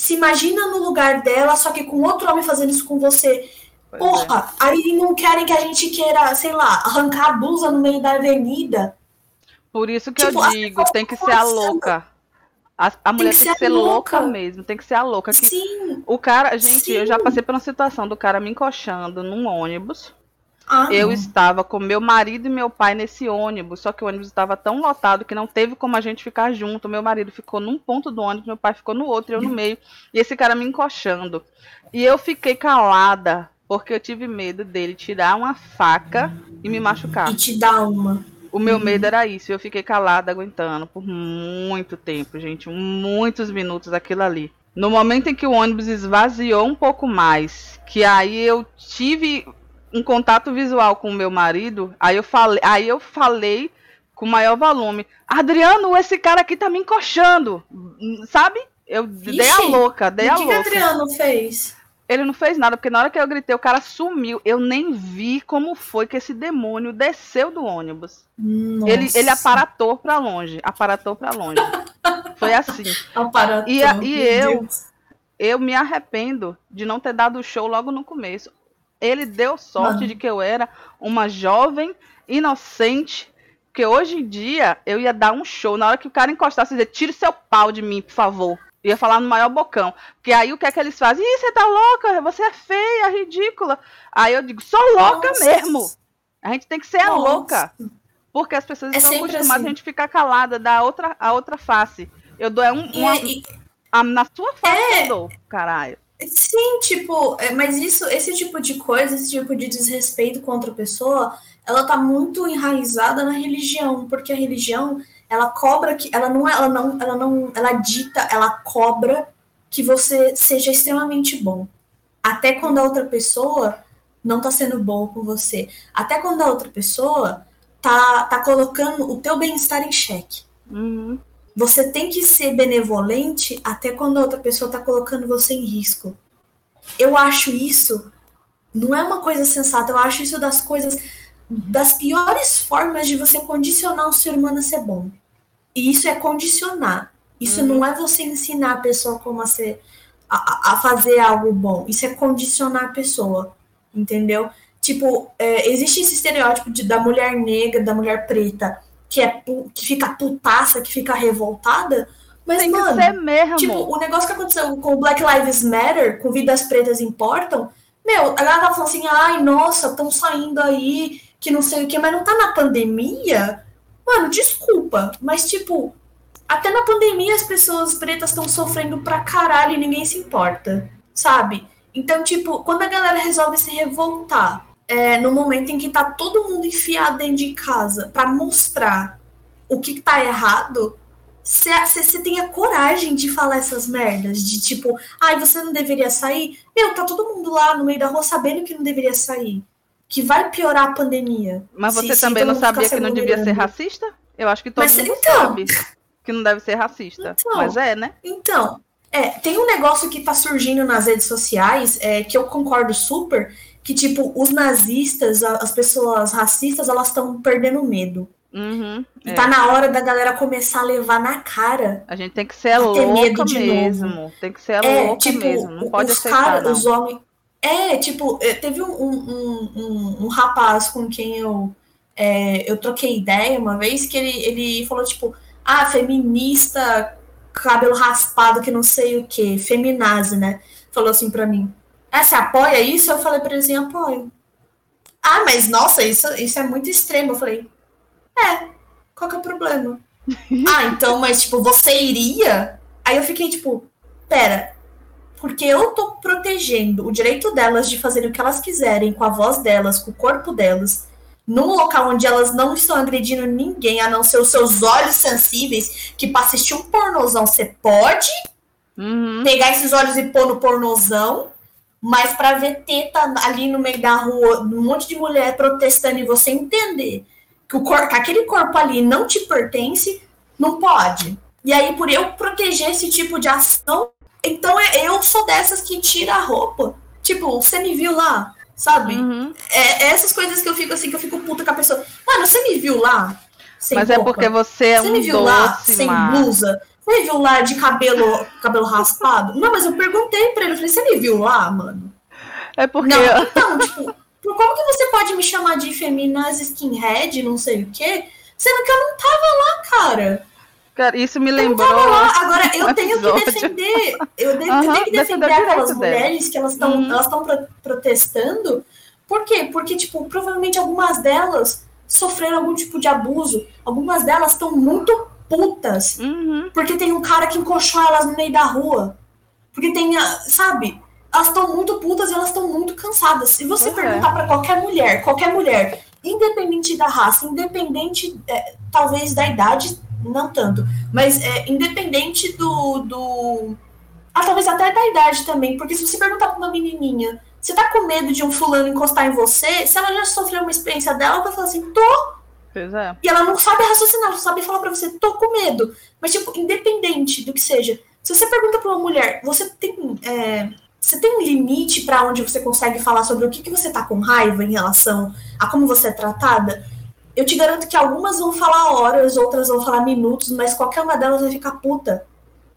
se imagina no lugar dela, só que com outro homem fazendo isso com você. Pois Porra, é. aí não querem que a gente queira, sei lá, arrancar a blusa no meio da avenida. Por isso que tipo, eu digo, tem que ser a louca. A, a mulher tem que, tem que ser, louca. louca. mesmo, tem que ser a louca. Que Sim. O cara, gente, Sim. eu já passei por uma situação do cara me encoxando num ônibus. Ah, eu estava com meu marido e meu pai nesse ônibus, só que o ônibus estava tão lotado que não teve como a gente ficar junto. Meu marido ficou num ponto do ônibus, meu pai ficou no outro, eu no meio, e esse cara me encoxando. E eu fiquei calada, porque eu tive medo dele tirar uma faca e me machucar. E te dar uma. O meu medo era isso, eu fiquei calada aguentando por muito tempo, gente, muitos minutos aquilo ali. No momento em que o ônibus esvaziou um pouco mais, que aí eu tive um contato visual com o meu marido, aí eu falei, aí eu falei com maior volume. Adriano, esse cara aqui tá me encoxando. Sabe? Eu Ixi, dei a louca, dei a louca. O que Adriano fez? Ele não fez nada, porque na hora que eu gritei, o cara sumiu. Eu nem vi como foi que esse demônio desceu do ônibus. Nossa. Ele, ele aparatou pra longe. Aparatou pra longe. foi assim. Aparatou, e, e eu, eu me arrependo de não ter dado o show logo no começo. Ele deu sorte de que eu era uma jovem inocente. Que hoje em dia eu ia dar um show. Na hora que o cara encostasse e dizer, tire seu pau de mim, por favor. Ia falar no maior bocão. Porque aí o que é que eles fazem? Ih, você tá louca, você é feia, ridícula. Aí eu digo, sou louca Nossa. mesmo. A gente tem que ser a louca. Porque as pessoas é estão acostumadas assim. a gente ficar calada, dar a outra, a outra face. Eu dou é um. Uma, e, a, na sua face é... eu dou, caralho. Sim, tipo, é, mas isso, esse tipo de coisa, esse tipo de desrespeito com outra pessoa, ela tá muito enraizada na religião, porque a religião, ela cobra que ela não ela não ela não ela dita, ela cobra que você seja extremamente bom. Até quando a outra pessoa não tá sendo boa com você. Até quando a outra pessoa tá tá colocando o teu bem-estar em xeque. Uhum. Você tem que ser benevolente até quando a outra pessoa está colocando você em risco. Eu acho isso não é uma coisa sensata. Eu acho isso das coisas das piores formas de você condicionar o ser humano a ser bom. E isso é condicionar. Isso uhum. não é você ensinar a pessoa como a ser a, a, fazer algo bom. Isso é condicionar a pessoa, entendeu? Tipo, é, existe esse estereótipo de, da mulher negra, da mulher preta que, é, que fica putaça, que fica revoltada. Mas, Tem mano, que ser mesmo. tipo, o negócio que aconteceu com o Black Lives Matter, com vidas pretas importam, meu, a galera tá falando assim, ai, nossa, estão saindo aí, que não sei o que, mas não tá na pandemia? Mano, desculpa, mas tipo, até na pandemia as pessoas pretas estão sofrendo pra caralho e ninguém se importa, sabe? Então, tipo, quando a galera resolve se revoltar é, no momento em que tá todo mundo enfiado dentro de casa para mostrar o que tá errado, você tenha coragem de falar essas merdas, de tipo, ai, você não deveria sair. Meu, tá todo mundo lá no meio da rua sabendo que não deveria sair. Que vai piorar a pandemia. Mas você se, também se não sabia que não devia ser racista? Eu acho que todo Mas, mundo então, sabe que não deve ser racista. Então, Mas é, né? Então, é, tem um negócio que tá surgindo nas redes sociais, é, que eu concordo super, que, tipo, os nazistas, as pessoas racistas, elas estão perdendo medo. Uhum, e é. tá na hora da galera começar a levar na cara. A gente tem que ser louca mesmo. Novo. Tem que ser é, louca tipo, mesmo. Não pode os cara, os homens. É, tipo, é, teve um, um, um, um, rapaz com quem eu, é, eu troquei ideia uma vez que ele, ele falou, tipo, ah, feminista, cabelo raspado, que não sei o que, feminazi, né? Falou assim pra mim. Ah, você apoia isso? Eu falei pra ele assim, apoio. Ah, mas nossa, isso, isso é muito extremo. Eu falei, é, qual que é o problema? ah, então, mas tipo, você iria? Aí eu fiquei tipo, pera, porque eu tô protegendo o direito delas de fazerem o que elas quiserem com a voz delas, com o corpo delas, num local onde elas não estão agredindo ninguém, a não ser os seus olhos sensíveis, que para assistir um pornozão você pode uhum. pegar esses olhos e pôr no pornozão, mas para ver teta ali no meio da rua, um monte de mulher protestando e você entender que, o cor, que aquele corpo ali não te pertence, não pode. E aí, por eu proteger esse tipo de ação, então é, eu sou dessas que tira a roupa. Tipo, você me viu lá, sabe? Uhum. É, é, essas coisas que eu fico assim, que eu fico puta com a pessoa. Mano, você me viu lá? Mas é roupa? é porque você é você um me viu doce, lá sem blusa? Você me viu lá de cabelo, cabelo raspado? Não, mas eu perguntei pra ele, eu falei, você me viu lá, mano? É porque. Não, então, tipo, como que você pode me chamar de feminaz skinhead, não sei o quê, sendo que eu não tava lá, cara? Cara, isso me lembrou. Agora, eu tenho que defender. Eu, de, uhum, eu tenho que defender aquelas mulheres que elas estão uhum. elas pro, protestando. Por quê? Porque, tipo, provavelmente algumas delas sofreram algum tipo de abuso. Algumas delas estão muito putas. Uhum. Porque tem um cara que encoxou elas no meio da rua. Porque tem, sabe? elas estão muito putas e elas estão muito cansadas. Se você uhum. perguntar para qualquer mulher, qualquer mulher, independente da raça, independente, é, talvez da idade, não tanto, mas é, independente do, do. Ah, talvez até da idade também, porque se você perguntar para uma menininha, você tá com medo de um fulano encostar em você? Se ela já sofreu uma experiência dela, ela vai falar assim, tô. Pois é. E ela não sabe raciocinar, ela sabe falar para você, tô com medo. Mas, tipo, independente do que seja, se você pergunta para uma mulher, você tem. É, você tem um limite para onde você consegue falar sobre o que, que você está com raiva em relação a como você é tratada? Eu te garanto que algumas vão falar horas, outras vão falar minutos, mas qualquer uma delas vai ficar puta.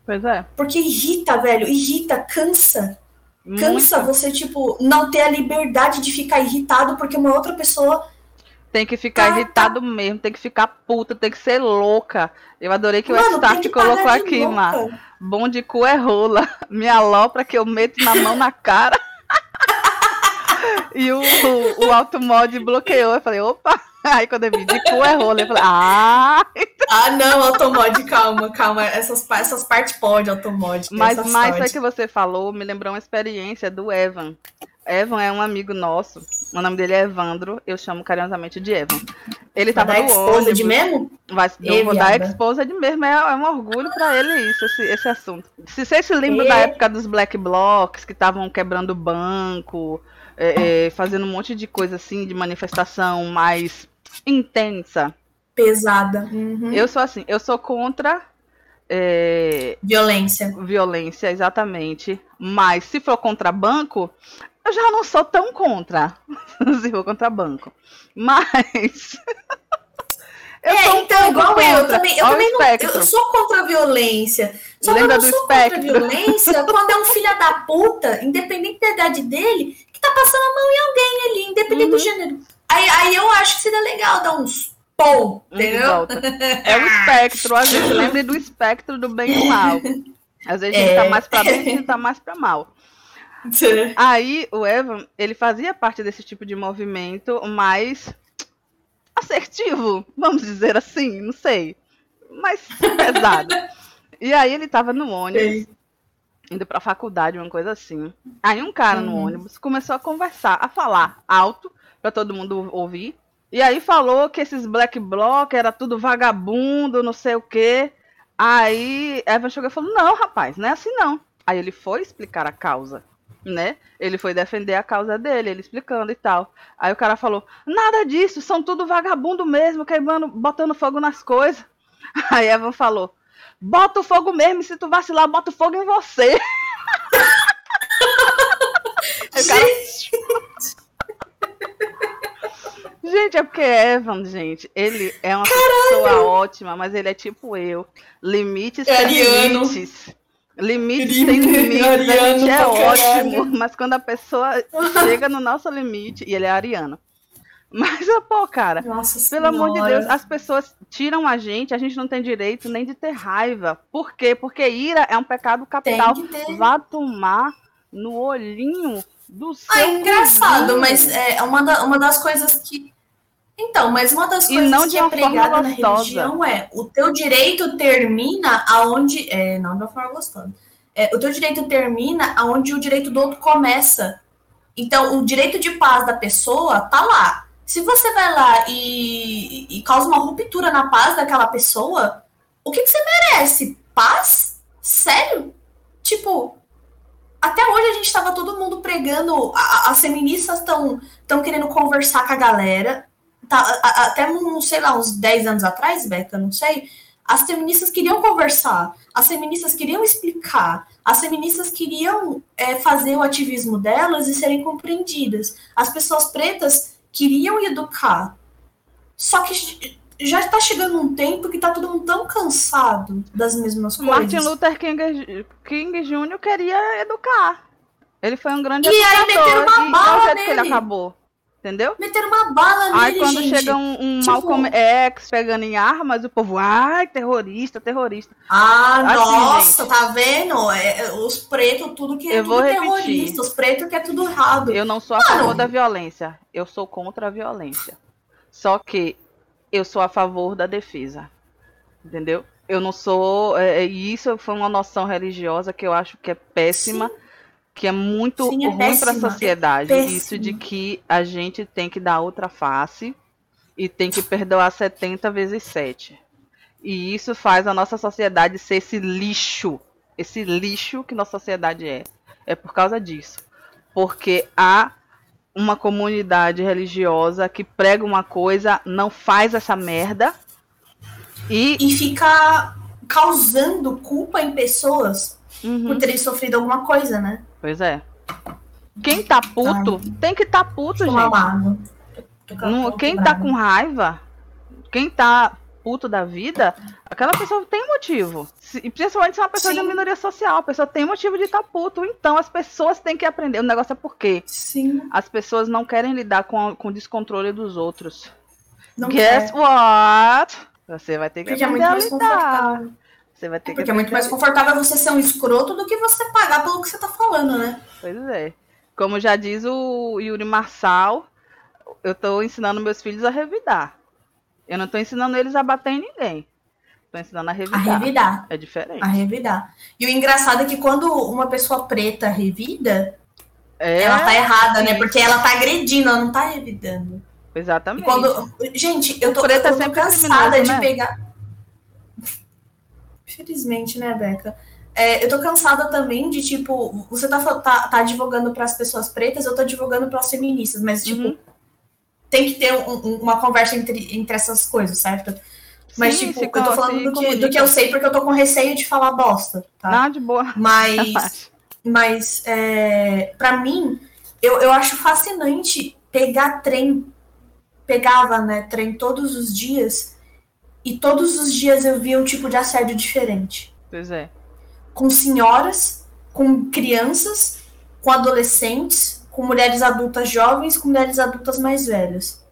Pois é. Porque irrita, velho, irrita, cansa. Muito. Cansa você, tipo, não ter a liberdade de ficar irritado porque uma outra pessoa tem que ficar tá, irritado tá. mesmo, tem que ficar puta, tem que ser louca. Eu adorei que Mano, o Start colocou aqui, mano. Bom de cu é rola. Me alopra que eu meto na mão na cara. e o, o, o automod bloqueou. Eu falei, opa! Aí quando eu vi de cu é rola, eu falei, ah! Ah, não, automod, calma, calma. Essas, essas partes pode, automod. Mas mais foi que você falou, me lembrou uma experiência do Evan. Evan é um amigo nosso. O nome dele é Evandro. Eu chamo carinhosamente de Evan. Ele vai tava no ônibus. de mesmo? Vai, eu vou dar exposa de mesmo. É, é, um orgulho para ele isso, esse, esse assunto. Se você se lembra e... da época dos Black Blocs, que estavam quebrando banco, é, é, fazendo um monte de coisa assim, de manifestação mais intensa. Pesada. Uhum. Eu sou assim, eu sou contra é... Violência. Violência, exatamente. Mas se for contra banco, eu já não sou tão contra. se for contra banco. Mas. eu é, então, igual contra. eu também. Eu também não, eu sou contra a violência. Só Lembra que eu não sou espectro. contra a violência quando é um filho da puta, independente da idade dele, que tá passando a mão em alguém ali, independente uhum. do gênero. Aí, aí eu acho que seria legal dar uns Pô, entendeu? É o espectro, a gente lembra do espectro do bem e do mal. Às vezes é. a gente tá mais pra bem, a gente tá mais pra mal. Sim. Aí o Evan, ele fazia parte desse tipo de movimento mais assertivo, vamos dizer assim, não sei. Mais pesado. e aí ele tava no ônibus, Sim. indo pra faculdade, uma coisa assim. Aí um cara uhum. no ônibus começou a conversar, a falar alto, para todo mundo ouvir. E aí falou que esses black bloc era tudo vagabundo, não sei o quê. Aí Evan chegou e falou: Não, rapaz, não é assim não. Aí ele foi explicar a causa, né? Ele foi defender a causa dele, ele explicando e tal. Aí o cara falou: Nada disso, são tudo vagabundo mesmo, queimando, botando fogo nas coisas. Aí Evan falou: Bota o fogo mesmo, e se tu vacilar, bota o fogo em você. cara... Gente, é porque Evan, gente, ele é uma Caralho. pessoa ótima, mas ele é tipo eu. Limites é limites. Limites sem limites, a gente é ótimo, mas quando a pessoa chega no nosso limite, e ele é ariano. Mas, pô, cara, Nossa pelo senhora. amor de Deus, as pessoas tiram a gente, a gente não tem direito nem de ter raiva. Por quê? Porque ira é um pecado capital. Vá tomar no olhinho do seu. Ah, é engraçado, mas é uma, da, uma das coisas que. Então, mas uma das coisas que é pregada na religião é o teu direito termina aonde. É, não de uma forma gostosa. É, o teu direito termina aonde o direito do outro começa. Então, o direito de paz da pessoa tá lá. Se você vai lá e, e, causa uma ruptura na paz daquela pessoa, o que, que você merece? Paz? Sério? Tipo, até hoje a gente estava todo mundo pregando, a, as feministas estão tão querendo conversar com a galera. Tá, até, não sei lá, uns 10 anos atrás, Beca, não sei, as feministas queriam conversar, as feministas queriam explicar, as feministas queriam é, fazer o ativismo delas e serem compreendidas. As pessoas pretas queriam educar. Só que já está chegando um tempo que está todo mundo tão cansado das mesmas coisas. Martin Luther King, King Jr. queria educar. Ele foi um grande e educador. Aí meteram uma bala e, nele. que ele acabou. Entendeu? Meteram uma bala nele, Aí quando gente. chega um, um tipo... Malcolm X pegando em armas, o povo, ai, terrorista, terrorista. Ah, assim, nossa, gente. tá vendo? É, é, os pretos, tudo que é eu tudo terrorista. Os pretos que é tudo errado. Eu não sou a favor da violência. Eu sou contra a violência. Só que eu sou a favor da defesa. Entendeu? Eu não sou. É, e isso foi uma noção religiosa que eu acho que é péssima. Sim que é muito Sim, é ruim para a sociedade. Isso de que a gente tem que dar outra face e tem que perdoar 70 vezes 7. E isso faz a nossa sociedade ser esse lixo, esse lixo que nossa sociedade é. É por causa disso. Porque há uma comunidade religiosa que prega uma coisa, não faz essa merda e, e fica causando culpa em pessoas uhum. por terem sofrido alguma coisa, né? Pois é. Quem tá puto Ai. tem que tá puto, gente. Não, quem tá com raiva, quem tá puto da vida, aquela pessoa tem motivo. E principalmente se é uma pessoa Sim. de minoria social, a pessoa tem motivo de estar tá puto. Então as pessoas têm que aprender. O negócio é por quê? Sim. As pessoas não querem lidar com, com o descontrole dos outros. Não Guess quer. what? Você vai ter que Porque aprender é a lidar. Você vai ter é porque é muito mais confortável você ser um escroto do que você pagar pelo que você tá falando, né? Pois é. Como já diz o Yuri Marçal, eu tô ensinando meus filhos a revidar. Eu não tô ensinando eles a bater em ninguém. Tô ensinando a revidar. A revidar. É diferente. A revidar. E o engraçado é que quando uma pessoa preta revida, é, ela tá errada, né? Porque ela tá agredindo, ela não tá revidando. Exatamente. E quando... Gente, eu tô, eu tô é cansada de né? pegar. Infelizmente, né, Beca? É, eu tô cansada também de, tipo, você tá, tá, tá advogando para as pessoas pretas, eu tô advogando para as feministas, mas, tipo, uhum. tem que ter um, uma conversa entre, entre essas coisas, certo? Mas, Sim, tipo, eu tô falando do que, do que eu sei porque eu tô com receio de falar bosta, tá? Ah, de boa. Mas, mas é, para mim, eu, eu acho fascinante pegar trem, pegava, né, trem todos os dias e todos os dias eu via um tipo de assédio diferente. Pois é. Com senhoras, com crianças, com adolescentes, com mulheres adultas jovens, com mulheres adultas mais velhas.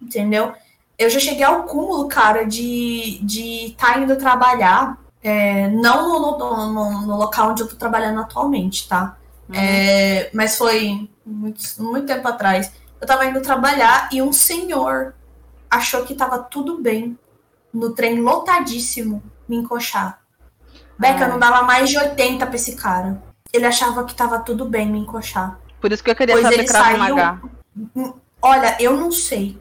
Entendeu? Eu já cheguei ao cúmulo, cara, de estar tá indo trabalhar, é, não no, no, no, local onde eu tô trabalhando atualmente, tá? Uhum. É, mas foi muito, muito tempo atrás. Eu tava indo trabalhar e um senhor achou que tava tudo bem no trem lotadíssimo, me encoxar. Beca, não dava mais de 80 pra esse cara. Ele achava que tava tudo bem me encoxar. Por isso que eu queria pois saber Krav Maga. Olha, eu não sei.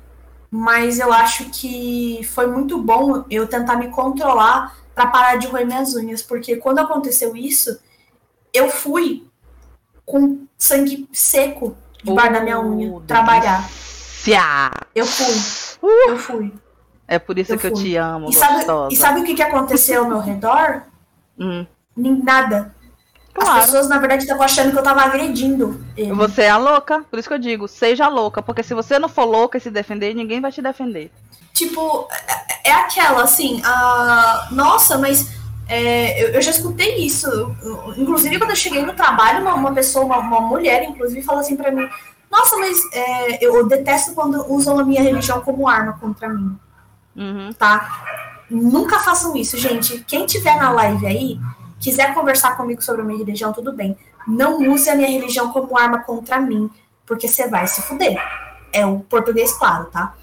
Mas eu acho que foi muito bom eu tentar me controlar para parar de roer minhas unhas, porque quando aconteceu isso, eu fui com sangue seco debaixo uh, da minha unha delícia. trabalhar. Eu fui. Uh, eu fui. É por isso eu que fui. eu te amo, e sabe, e sabe, o que, que aconteceu ao meu redor? Hum. Nada. Claro. As pessoas, na verdade, estavam achando que eu tava agredindo ele. Você é a louca, por isso que eu digo, seja louca, porque se você não for louca e se defender, ninguém vai te defender. Tipo, é, é aquela, assim, a... nossa, mas é, eu, eu, já escutei isso. Inclusive, quando eu cheguei no trabalho, uma, uma pessoa, uma, uma, mulher, inclusive, falou assim para mim: Nossa, mas é, eu detesto quando usam a minha religião como arma contra mim. Uhum. Tá? Nunca façam isso, gente. Quem tiver na live aí, quiser conversar comigo sobre a minha religião, tudo bem. Não use a minha religião como arma contra mim, porque você vai se fuder. É o português claro, tá?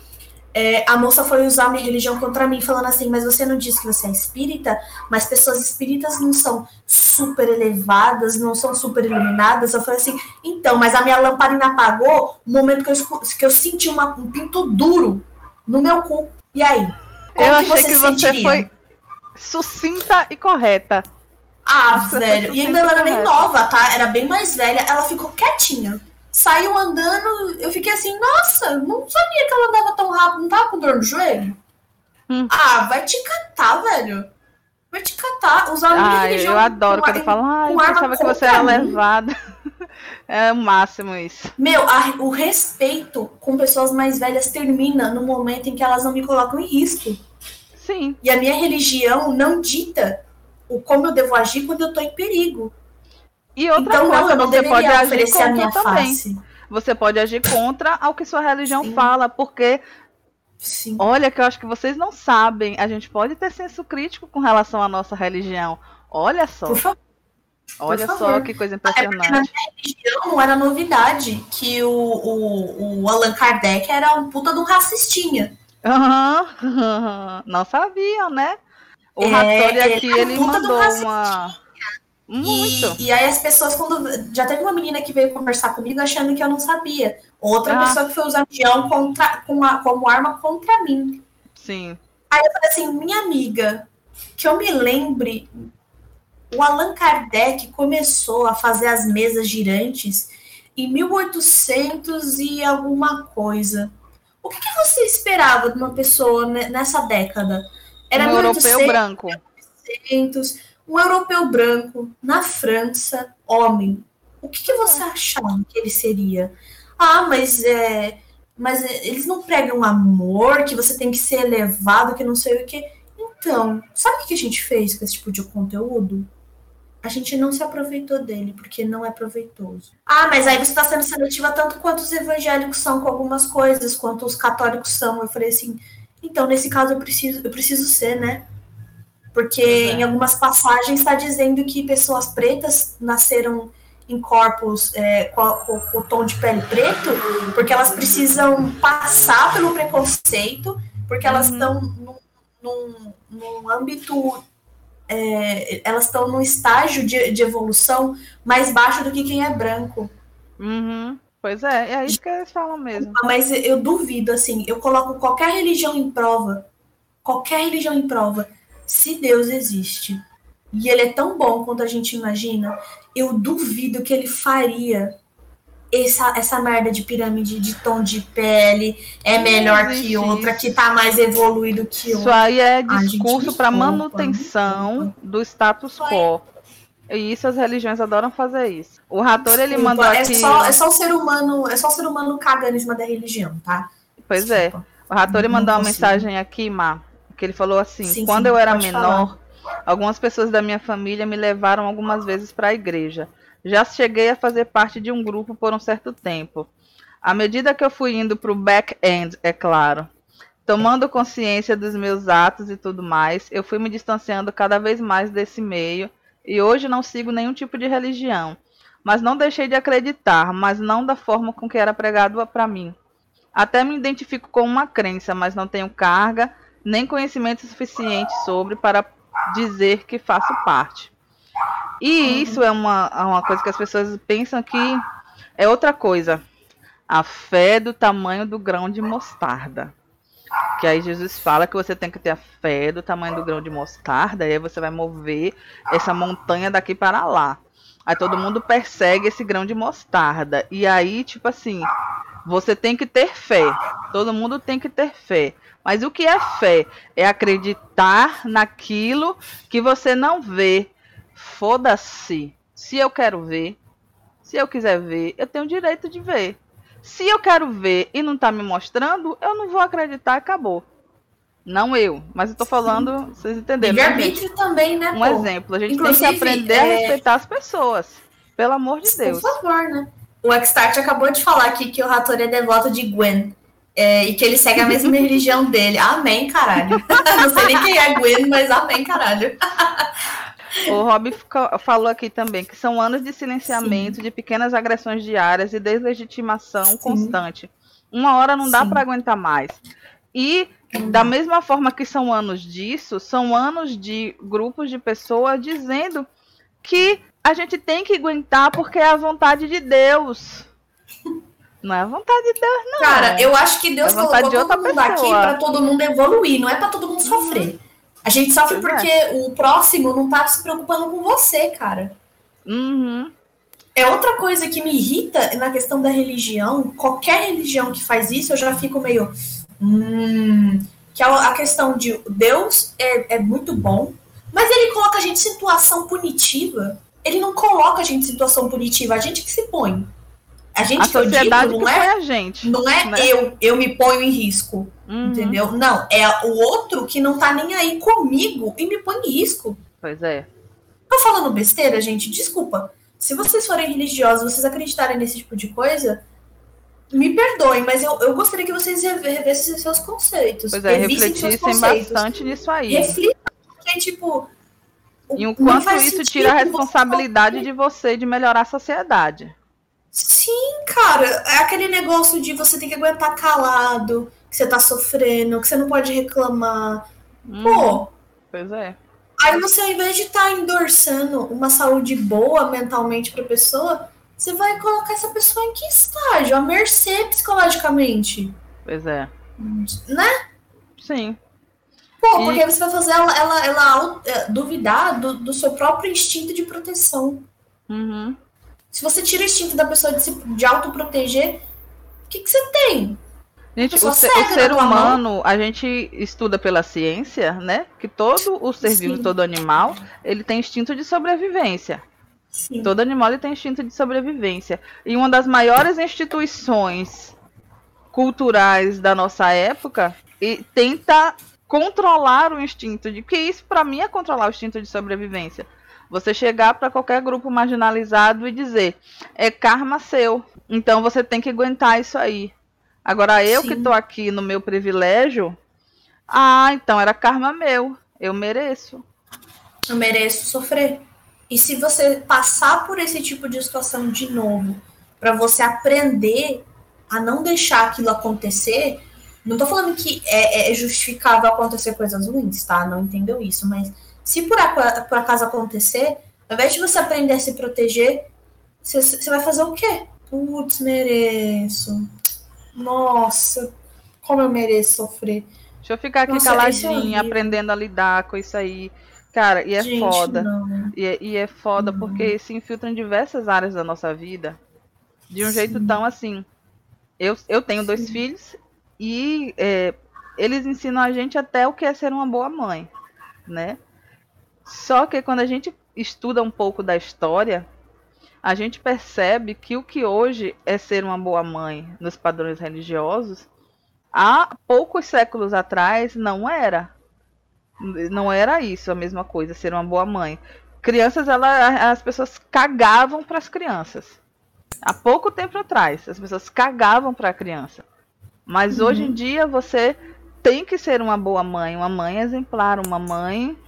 É, a moça foi usar a minha religião contra mim, falando assim: Mas você não disse que você é espírita? Mas pessoas espíritas não são super elevadas, não são super iluminadas. Eu falei assim: Então, mas a minha lamparina apagou no momento que eu, que eu senti uma, um pinto duro no meu cu. E aí? eu achei que você foi sucinta e correta. Ah, você velho. E ainda ela era bem nova, tá? Era bem mais velha. Ela ficou quietinha. Saiu andando, eu fiquei assim, nossa, não sabia que ela andava tão rápido, não tava com dor no joelho? Hum. Ah, vai te catar, velho. Vai te catar. Usar ah, religião. Eu adoro quando fala, ah, eu achava que você era levada. É o máximo isso. Meu, a, o respeito com pessoas mais velhas termina no momento em que elas não me colocam em risco. Sim. E a minha religião não dita o como eu devo agir quando eu tô em perigo. E outra então, coisa, não, não você pode agir contra a minha também. Face. Você pode agir contra ao que sua religião Sim. fala, porque Sim. Olha, que eu acho que vocês não sabem. A gente pode ter senso crítico com relação à nossa religião. Olha só. Por favor. Olha só que coisa impressionante. É na minha religião não era novidade que o, o, o Allan Kardec era um puta um racistinha. Uhum. Não sabiam, né? O é, Ratori aqui, ele, ele mandou uma... Muito. E, e, aí as pessoas, quando. Já teve uma menina que veio conversar comigo achando que eu não sabia. Outra ah. pessoa que foi usar avião contra, com a, como arma contra mim. Sim. Aí eu falei assim, minha amiga, que eu me lembre, o Allan Kardec começou a fazer as mesas girantes em 1800 e alguma coisa. O que, que você esperava de uma pessoa nessa década? Era um 1800, europeu branco. 1800, um europeu branco na França, homem. O que, que você achava que ele seria? Ah, mas é, mas eles não pregam amor, que você tem que ser elevado, que não sei o que. Então, sabe o que a gente fez com esse tipo de conteúdo? A gente não se aproveitou dele, porque não é proveitoso. Ah, mas aí você está sendo seletiva tanto quanto os evangélicos são com algumas coisas, quanto os católicos são. Eu falei assim, então, nesse caso, eu preciso, eu preciso ser, né? Porque é. em algumas passagens está dizendo que pessoas pretas nasceram em corpos é, com, com, com, o tom de pele preto, porque elas precisam passar pelo preconceito, porque elas estão uhum. num, num, num âmbito é, elas estão num estágio de, de, evolução mais baixo do que quem é branco. Uhum. Pois é, é isso que eles falam mesmo. Mas eu duvido, assim, eu coloco qualquer religião em prova, qualquer religião em prova, se Deus existe, e ele é tão bom quanto a gente imagina, eu duvido que ele faria essa, essa merda de pirâmide de tom de pele é melhor que outra, que tá mais evoluído que outra. Isso aí é discurso para manutenção do status quo. E isso as religiões adoram fazer isso. O Rator ele mandou é aqui. Só, é só o ser humano, é só o ser humano cagando em cima da religião, tá? Pois Desculpa. é. O Rator ele mandou uma mensagem aqui, Má, que ele falou assim: sim, quando sim, eu era menor, falar. algumas pessoas da minha família me levaram algumas vezes para a igreja. Já cheguei a fazer parte de um grupo por um certo tempo. À medida que eu fui indo para o back-end, é claro, tomando consciência dos meus atos e tudo mais, eu fui me distanciando cada vez mais desse meio e hoje não sigo nenhum tipo de religião. Mas não deixei de acreditar, mas não da forma com que era pregado para mim. Até me identifico com uma crença, mas não tenho carga nem conhecimento suficiente sobre para dizer que faço parte. E isso é uma, é uma coisa que as pessoas pensam que é outra coisa. A fé do tamanho do grão de mostarda. Que aí Jesus fala que você tem que ter a fé do tamanho do grão de mostarda, e aí você vai mover essa montanha daqui para lá. Aí todo mundo persegue esse grão de mostarda. E aí, tipo assim, você tem que ter fé. Todo mundo tem que ter fé. Mas o que é fé? É acreditar naquilo que você não vê. Foda-se. Se eu quero ver, se eu quiser ver, eu tenho o direito de ver. Se eu quero ver e não tá me mostrando, eu não vou acreditar, acabou. Não eu, mas eu tô falando, Sim. vocês entenderam. E né, arbítrio também, né? Um pô? exemplo, a gente Inclusive, tem que aprender é... a respeitar as pessoas. Pelo amor de Deus. Por favor, né? O Xtart acabou de falar aqui que o Rator é devoto de Gwen. É, e que ele segue a mesma religião dele. Amém, caralho. Não sei nem quem é Gwen, mas amém, caralho. O Rob falou aqui também que são anos de silenciamento, Sim. de pequenas agressões diárias e deslegitimação Sim. constante. Uma hora não dá para aguentar mais. E da mesma forma que são anos disso, são anos de grupos de pessoas dizendo que a gente tem que aguentar porque é a vontade de Deus. Não é a vontade de Deus, não. Cara, eu acho que Deus é colocou todo mundo pessoa. aqui para todo mundo evoluir, não é para todo mundo sofrer. A gente sofre pois porque é. o próximo não tá se preocupando com você, cara. Uhum. É outra coisa que me irrita na questão da religião. Qualquer religião que faz isso, eu já fico meio. Hum, que é a questão de Deus é, é muito bom, mas ele coloca a gente em situação punitiva. Ele não coloca a gente em situação punitiva, a gente que se põe. A gente a sociedade digo, não é a gente. Não é né? eu, eu me ponho em risco. Uhum. Entendeu? Não, é o outro que não tá nem aí comigo e me põe em risco. Pois é. Tô falando besteira, gente? Desculpa. Se vocês forem religiosos, vocês acreditarem nesse tipo de coisa, me perdoem, mas eu, eu gostaria que vocês revessem seus conceitos. Pois é, refletissem bastante nisso aí. Reflitam, porque, tipo. E o quanto isso tira a responsabilidade de você de melhorar a sociedade. Sim, cara, é aquele negócio de você ter que aguentar calado, que você tá sofrendo, que você não pode reclamar. Hum, Pô. Pois é. Aí você, ao invés de estar tá endorçando uma saúde boa mentalmente pra pessoa, você vai colocar essa pessoa em que estágio? A mercê psicologicamente. Pois é. Né? Sim. Pô, porque você vai fazer ela, ela, ela é, duvidar do, do seu próprio instinto de proteção. Uhum. Se você tira o instinto da pessoa de se de autoproteger, o que, que você tem? Gente, o, ser, o ser humano, a gente estuda pela ciência, né? Que todo o ser vivo, todo animal, ele tem instinto de sobrevivência. Sim. Todo animal ele tem instinto de sobrevivência. E uma das maiores instituições culturais da nossa época e tenta controlar o instinto de que isso para mim é controlar o instinto de sobrevivência. Você chegar para qualquer grupo marginalizado e dizer: é karma seu, então você tem que aguentar isso aí. Agora eu Sim. que estou aqui no meu privilégio, ah, então era karma meu, eu mereço. Eu mereço sofrer. E se você passar por esse tipo de situação de novo, para você aprender a não deixar aquilo acontecer, não estou falando que é, é justificável acontecer coisas ruins, tá? Não entendeu isso, mas se por, por acaso acontecer, ao invés de você aprender a se proteger, você vai fazer o quê? Putz, mereço. Nossa, como eu mereço sofrer. Deixa eu ficar aqui Nossa, caladinha, é aprendendo a lidar com isso aí. Cara, e é Gente, foda. E é, e é, foda não. porque se infiltra em diversas áreas da nossa vida. De um Sim. jeito tão assim. Eu, eu tenho Sim. dois filhos e é, eles ensinam a gente até o que é ser uma boa mãe, né? Só que quando a gente estuda um pouco da história, a gente percebe que o que hoje é ser uma boa mãe nos padrões religiosos, há poucos séculos atrás não era. Não era isso a mesma coisa, ser uma boa mãe. Crianças, ela, as pessoas cagavam para as crianças. Há pouco tempo atrás, as pessoas cagavam para a criança. Mas uhum. hoje em dia você tem que ser uma boa mãe, uma mãe exemplar, uma mãe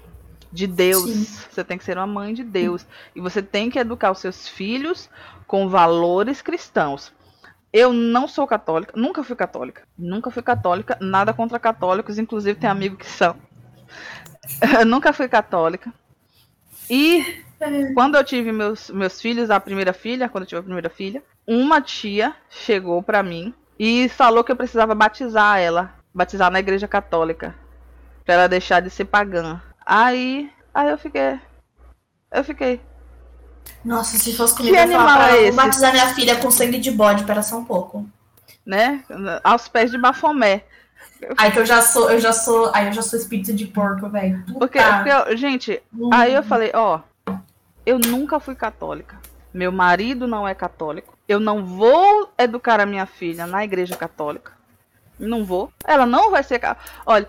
de Deus. Sim. Você tem que ser uma mãe de Deus. E você tem que educar os seus filhos com valores cristãos. Eu não sou católica, nunca fui católica. Nunca fui católica, nada contra católicos, inclusive tem amigos que são. Eu nunca fui católica. E quando eu tive meus, meus filhos, a primeira filha, quando eu tive a primeira filha, uma tia chegou para mim e falou que eu precisava batizar ela batizar na igreja católica. Pra ela deixar de ser pagã. Aí. Aí eu fiquei. Eu fiquei. Nossa, se fosse comigo, que eu animal é esse? batizar minha filha com sangue de bode, para só um pouco. Né? Aos pés de Bafomé. Aí que eu já sou, eu já sou, aí eu já sou espírito de porco, velho. Porque, porque, gente, hum. aí eu falei, ó, eu nunca fui católica. Meu marido não é católico. Eu não vou educar a minha filha na igreja católica. Não vou. Ela não vai ser. Olha,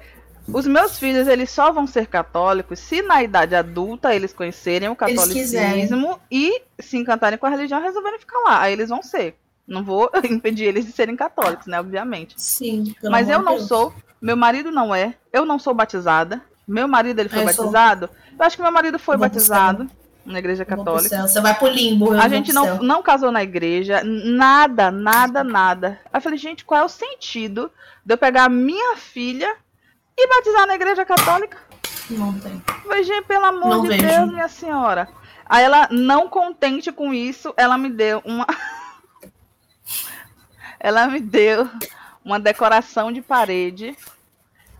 os meus filhos eles só vão ser católicos se na idade adulta eles conhecerem o catolicismo e se encantarem com a religião e resolverem ficar lá. Aí eles vão ser. Não vou impedir eles de serem católicos, né? Obviamente. Sim. Mas eu não Deus. sou. Meu marido não é. Eu não sou batizada. Meu marido ele foi eu batizado. Sou... Eu acho que meu marido foi batizado na igreja católica. Você vai pro limbo. A gente não, não casou na igreja, nada, nada, nada. Aí eu falei, gente, qual é o sentido de eu pegar a minha filha e batizar na igreja católica? Não tem. Gente, pelo amor não de vejo. Deus, minha senhora. Aí ela, não contente com isso, ela me deu uma. ela me deu uma decoração de parede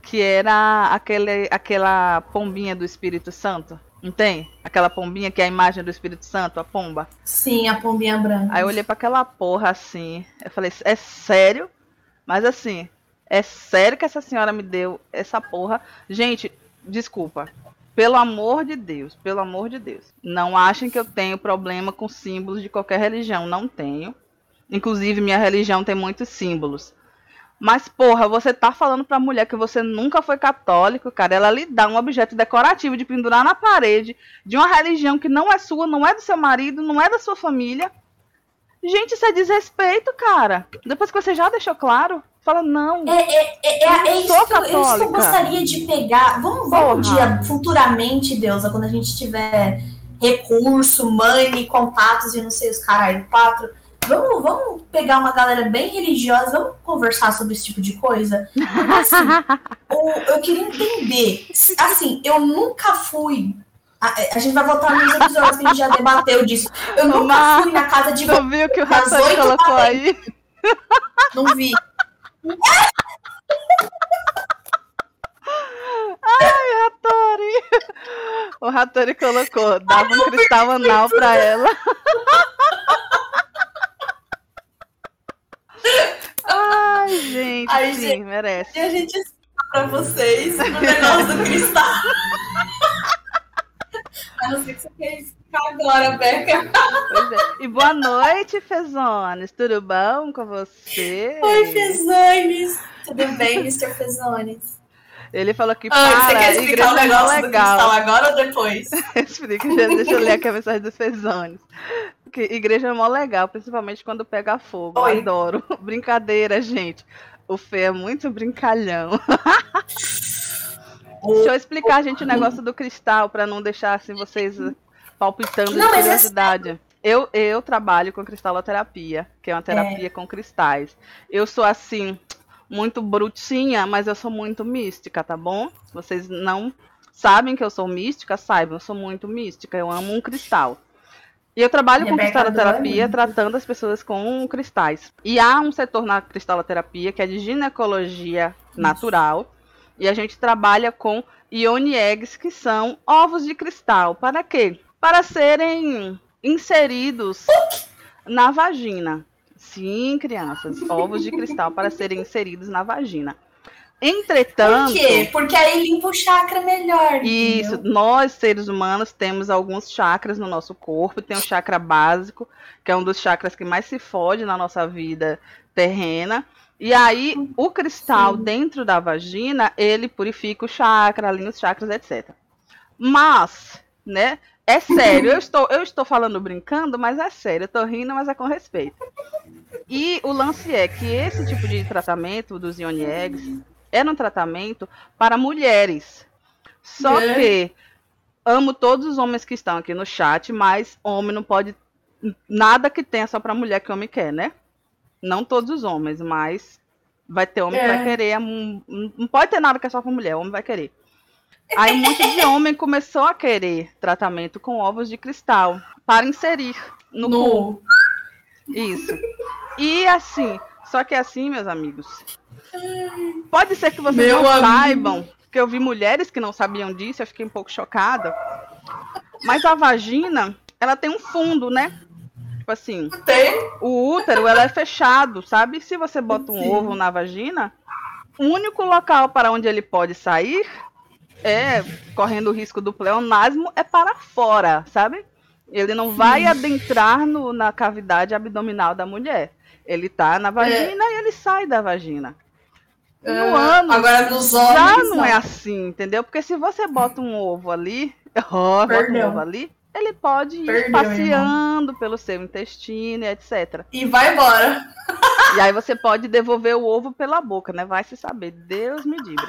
que era aquele, aquela pombinha do Espírito Santo. Não tem? Aquela pombinha que é a imagem do Espírito Santo, a pomba. Sim, a pombinha branca. Aí eu olhei para aquela porra assim. Eu falei, é sério? Mas assim, é sério que essa senhora me deu essa porra? Gente, desculpa. Pelo amor de Deus, pelo amor de Deus. Não achem que eu tenho problema com símbolos de qualquer religião. Não tenho. Inclusive, minha religião tem muitos símbolos. Mas, porra, você tá falando pra mulher que você nunca foi católico, cara. Ela lhe dá um objeto decorativo de pendurar na parede de uma religião que não é sua, não é do seu marido, não é da sua família. Gente, isso é desrespeito, cara. Depois que você já deixou claro, fala, não. É, é, é, é, é isso, que, é isso que eu gostaria de pegar. Vamos, vamos um dia, futuramente, Deusa, quando a gente tiver recurso, money, contatos e não sei os caralho, quatro Vamos, vamos pegar uma galera bem religiosa, vamos conversar sobre esse tipo de coisa? Assim, eu, eu queria entender. Assim, eu nunca fui a, a, gente vai voltar nos episódios que a gente já debateu disso. Eu nunca fui na casa de. Não viu que o Ratori colocou aí? Não vi. Ai, Ratori! O Ratori colocou, dava um cristal anal pra ela. Ai, gente, Ai, sim, gente, merece. E a gente explica pra vocês o negócio do cristal. a não ser que você explicar agora, Beca. É. E boa noite, Fezones. Tudo bom com você? Oi, Fezones. Tudo bem, Mr. Fezones? Ele falou que para, ah, você quer igreja o é negócio é legal. agora ou depois? Explica, deixa eu ler aqui a mensagem dos Fezones. Que igreja é mó legal, principalmente quando pega fogo. Oi. Adoro. Brincadeira, gente. O Fê é muito brincalhão. Deixa eu explicar, gente, o negócio do cristal, para não deixar assim vocês palpitando não, de é curiosidade. É... Eu, eu trabalho com cristaloterapia, que é uma terapia é. com cristais. Eu sou assim, muito brutinha, mas eu sou muito mística, tá bom? Vocês não sabem que eu sou mística, saibam, eu sou muito mística, eu amo um cristal. E eu trabalho com cristaloterapia, tratando as pessoas com cristais. E há um setor na cristaloterapia que é de ginecologia natural. E a gente trabalha com ioni eggs, que são ovos de cristal. Para quê? Para serem inseridos na vagina. Sim, crianças, ovos de cristal para serem inseridos na vagina. Entretanto. Por quê? Porque aí limpa o chakra melhor. Isso, entendeu? nós, seres humanos, temos alguns chakras no nosso corpo. Tem o chakra básico, que é um dos chakras que mais se fode na nossa vida terrena. E aí, o cristal Sim. dentro da vagina, ele purifica o chakra, alinha os chakras, etc. Mas, né, é sério, eu estou, eu estou falando brincando, mas é sério, eu estou rindo, mas é com respeito. E o lance é que esse tipo de tratamento dos ioni eggs, era um tratamento para mulheres. Só é. que amo todos os homens que estão aqui no chat, mas homem não pode nada que tenha só para mulher que homem quer, né? Não todos os homens, mas vai ter homem é. que vai é. querer, não pode ter nada que é só para mulher, homem vai querer. Aí um monte de homem começou a querer tratamento com ovos de cristal para inserir no, no. Isso. E assim, Só que assim, meus amigos, pode ser que vocês Meu não amigo. saibam, porque eu vi mulheres que não sabiam disso, eu fiquei um pouco chocada. Mas a vagina, ela tem um fundo, né? Tipo assim, Tem? o útero ela é fechado, sabe? Se você bota um Sim. ovo na vagina, o único local para onde ele pode sair é correndo o risco do pleonasmo é para fora, sabe? Ele não vai adentrar no- na cavidade abdominal da mulher. Ele tá na vagina e ele sai da vagina. No Ah, ânus Agora nos homens. já não é assim, entendeu? Porque se você bota um ovo ali, ó, bota um ovo ali, ele pode ir Perdeu, passeando pelo seu intestino, e etc. E vai embora. E aí você pode devolver o ovo pela boca, né? Vai se saber. Deus me livre.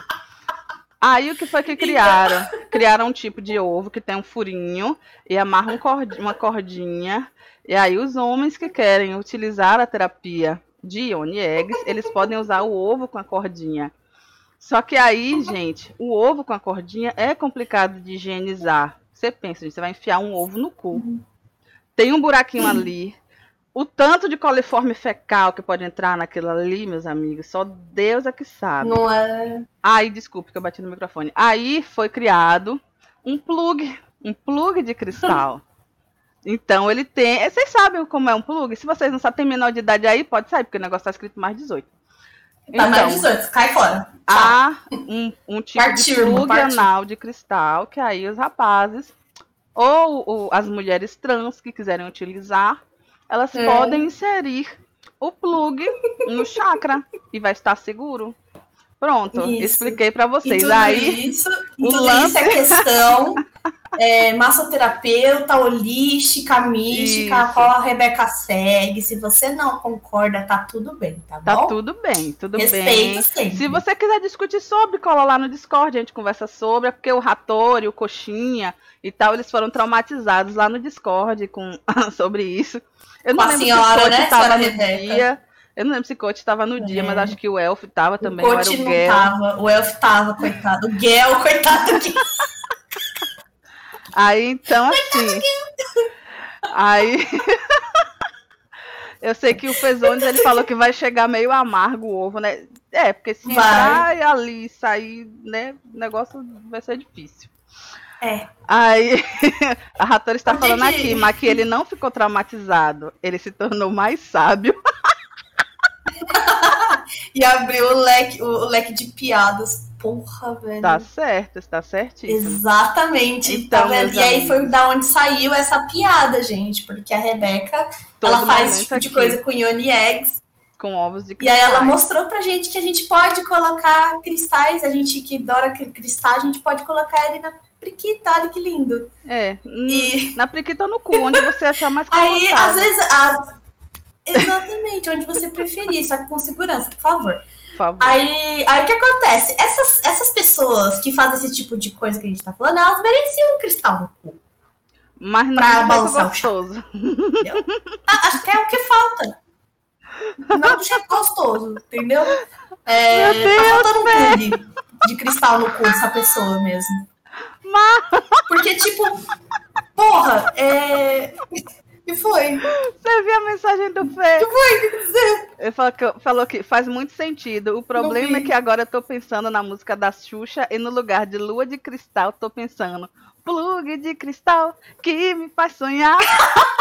Aí o que foi que criaram? Criaram um tipo de ovo que tem um furinho e amarram um cordi- uma cordinha. E aí os homens que querem utilizar a terapia de Ione Eggs, eles podem usar o ovo com a cordinha. Só que aí, gente, o ovo com a cordinha é complicado de higienizar. Você pensa, gente, você vai enfiar um ovo no cu. Tem um buraquinho ali. O tanto de coliforme fecal que pode entrar naquilo ali, meus amigos, só Deus é que sabe. Não é. Aí, desculpe que eu bati no microfone. Aí foi criado um plug, um plug de cristal. Então ele tem. Vocês sabem como é um plug? Se vocês não sabem, tem menor de idade aí, pode sair, porque o negócio tá escrito mais 18. Tá mais Então, 18, cai fora. há um, um tipo Partiu, de plug partiu. anal de cristal que aí os rapazes ou, o- as mulheres trans que quiserem utilizar, elas É. podem inserir o plug no chakra e vai estar seguro. Pronto, Isso. expliquei pra E vocês. tudo Aí isso, e o tudo lance- isso é questão é, massoterapeuta, holística, mística, Isso. qual a Rebeca segue. Se você não concorda, tá tudo bem, tá, tá bom? tudo bem, tudo Respeito bem. sempre. Se você quiser discutir sobre, cola lá no Discord, a gente conversa sobre, é porque o Ratori, o Coxinha e tal, eles foram traumatizados lá no Discord com sobre isso. Eu não Com a senhora, se né, estava senhora no Rebeca? dia. Eu não lembro se o Coach estava no dia, É. mas acho que o Elf estava também, o coach não Gel. tava, o Elf tava, coitado. O Gel, coitado. Aí então assim. aí Eu sei que o Fezones ele falou que vai chegar meio amargo o ovo, né? É, porque se Vai. entrar ali sair, né, o negócio vai ser difícil. É. Aí a Ratora está falando aqui, mas que ele não ficou traumatizado, ele se tornou mais sábio. E abriu o leque, o, leque de piadas. Porra, velho. Tá certo, está certíssimo. Exatamente. Então, tá vendo? meus E aí foi da onde saiu essa piada, gente. Porque a Rebeca, Todo ela faz esse tipo de aqui, coisa com Ione Eggs. com ovos de E aí ela cristais. mostrou pra gente que a gente pode colocar cristais. A gente que adora cri- cristal, a gente pode colocar ele na priquita. Olha que lindo. É, E- na priquita ou no cu, onde você achar mais Aí, confortável. às vezes... a- Exatamente, onde você preferir, só que com segurança, por favor. Por favor. Aí, aí o que acontece? Essas, essas pessoas que fazem esse tipo de coisa que a gente tá falando, elas mereciam um cristal no cu. Mas não pra é balançar o gostoso. Ah, acho que é o que falta. Não do jeito gostoso, entendeu? É, Meu Deus, tá faltando um de cristal no cu dessa pessoa mesmo. Porque, tipo, porra, é. E foi? Você viu a mensagem do Fê? Ele falou que, falou que faz muito sentido. O problema é que agora eu tô pensando na música da Xuxa e no lugar de lua de cristal, tô pensando plug de cristal que me faz sonhar.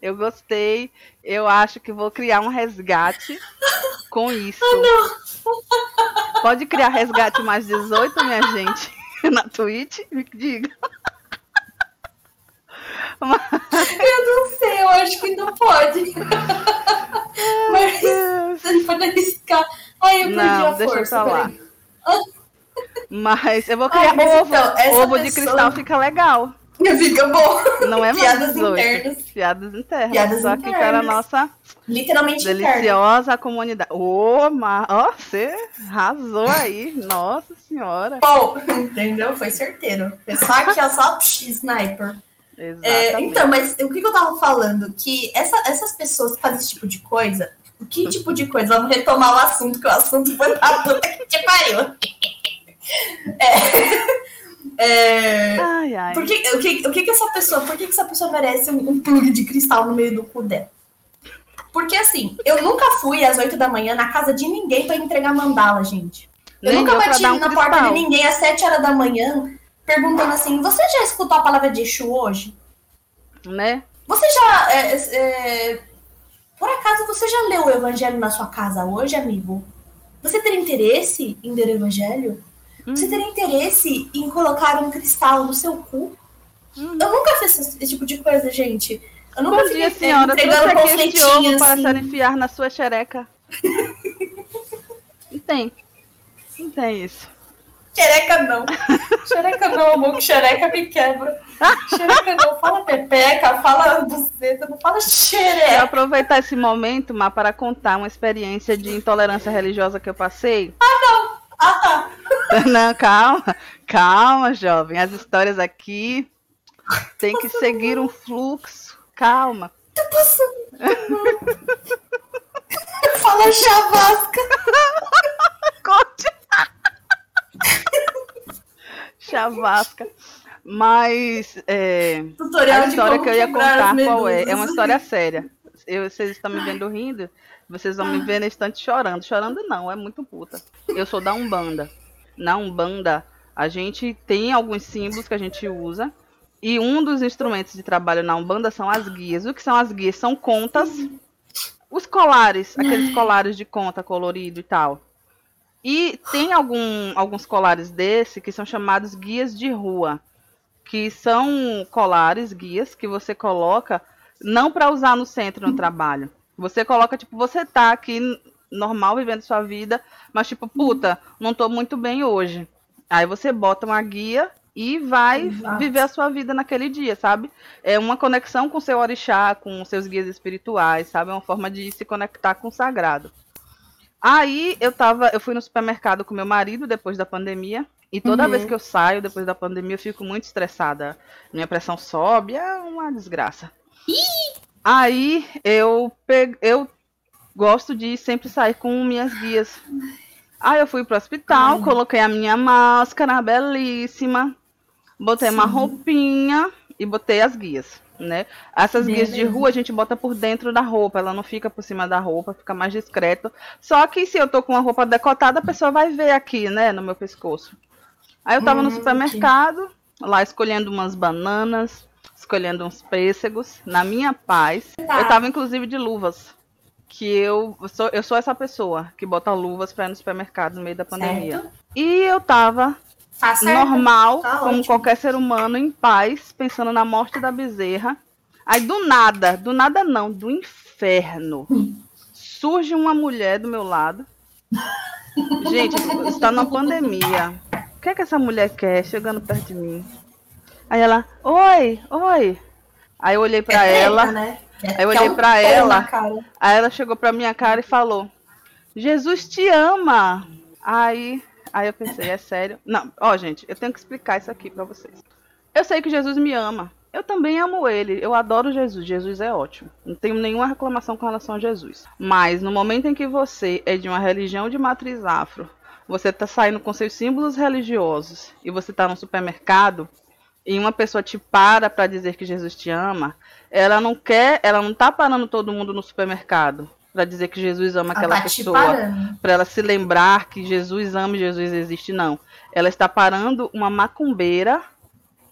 eu gostei. Eu acho que vou criar um resgate com isso. Pode criar resgate mais 18, minha gente, na Twitch? Me diga. Eu não sei, eu acho que não pode. Mas você pode arriscar. Ai, eu perdi Não, a deixa eu força. falar. peraí. Mas eu vou Ai, criar mas ovo. então, ovo de pessoa- cristal fica legal. Fica bom. Não é mais Piadas 18. internas. Piadas internas. Piadas Só que para a internas. nossa Literalmente deliciosa comunidade. Ô, ma... ó, você arrasou aí. Nossa senhora. Bom, entendeu? Foi certeiro. Só aqui, ó, só psh, sniper. É, então, mas o que, eu tava falando? Que essa- essas pessoas que fazem esse tipo de coisa, o que tipo de coisa? Vamos retomar o assunto, que o assunto foi pra puta que te pariu. É, é, Ai, ai. por que, o, que, o que que essa pessoa, por que, que essa pessoa merece um, um plug de cristal no meio do cu dela? Porque assim, eu nunca fui às 8 da manhã na casa de ninguém para entregar mandala, gente. Eu Nem nunca bati um na cristal. porta de ninguém às 7 horas da manhã perguntando assim: você já escutou a palavra de Exu hoje? Né? Você já. É, é, por acaso você já leu o evangelho na sua casa hoje, amigo? Você teria interesse em ler o evangelho? Uhum. Você teria interesse em colocar um cristal no seu cu? Uhum. Eu nunca fiz esse tipo de coisa, gente. Eu nunca Bom dia, senhora. entregando ovo assim. para senhora enfiar na sua xereca. não tem. Não tem isso. Xereca não. Xereca não, amor, que xereca me quebra. Xereca não, fala pepeca, fala buceta, não fala xereca. Vou aproveitar esse momento, Má, para contar uma experiência de intolerância religiosa que eu passei. Ah, não! Ah, tá. Não, calma. Calma, jovem. As histórias aqui tem que seguir um fluxo. Calma. Tá passando. Fala chavasca. Conte. Chavasca. Mas é, Tutorial a história que eu ia contar qual é? É uma história séria. Eu, vocês estão me vendo rindo, vocês vão me ver na estante chorando. Chorando não, é muito puta. Eu sou da Umbanda. Na Umbanda, a gente tem alguns símbolos que a gente usa. E um dos instrumentos de trabalho na Umbanda são as guias. O que são as guias? São contas. Os colares, aqueles colares de conta colorido e tal. E tem algum, alguns colares desse que são chamados guias de rua, que são colares, guias que você coloca não para usar no centro no trabalho. Você coloca tipo, você tá aqui normal vivendo sua vida, mas tipo, puta, não tô muito bem hoje. Aí você bota uma guia e vai Exato. viver a sua vida naquele dia, sabe? É uma conexão com seu orixá, com seus guias espirituais, sabe? É uma forma de se conectar com o sagrado. Aí eu tava, eu fui no supermercado com meu marido depois da pandemia. E toda uhum. vez que eu saio depois da pandemia, eu fico muito estressada. Minha pressão sobe, é uma desgraça. Ih! Aí eu pe... eu gosto de sempre sair com minhas guias. Aí eu fui pro hospital, Ai. coloquei a minha máscara belíssima, botei Sim. uma roupinha e botei as guias né? Essas guias de rua a gente bota por dentro da roupa, ela não fica por cima da roupa, fica mais discreto. Só que se eu tô com uma roupa decotada, a pessoa vai ver aqui, né, no meu pescoço. Aí eu tava hum, no supermercado, lá escolhendo umas bananas, escolhendo uns pêssegos, na minha paz. Tá. Eu tava inclusive de luvas. Que eu sou, eu sou essa pessoa que bota luvas para ir no supermercado no meio da pandemia. Certo. E eu tava Tá normal, tá como ótimo. qualquer ser humano, em paz, pensando na morte da bezerra. Aí do nada, do nada não, do inferno, surge uma mulher do meu lado. Gente, está na pandemia. O que é que essa mulher quer chegando perto de mim? Aí ela, oi, oi. Aí eu olhei para é ela, né? é, aí eu olhei para ela, aí ela chegou para minha cara e falou: Jesus te ama. Aí Aí eu pensei, é sério? Não, ó, gente, eu tenho que explicar isso aqui para vocês. Eu sei que Jesus me ama. Eu também amo ele. Eu adoro Jesus. Jesus é ótimo. Não tenho nenhuma reclamação com relação a Jesus. Mas no momento em que você é de uma religião de matriz afro, você tá saindo com seus símbolos religiosos e você tá no supermercado e uma pessoa te para para dizer que Jesus te ama, ela não quer, ela não tá parando todo mundo no supermercado para dizer que Jesus ama aquela tá pessoa, para ela se lembrar que Jesus ama e Jesus existe, não. Ela está parando uma macumbeira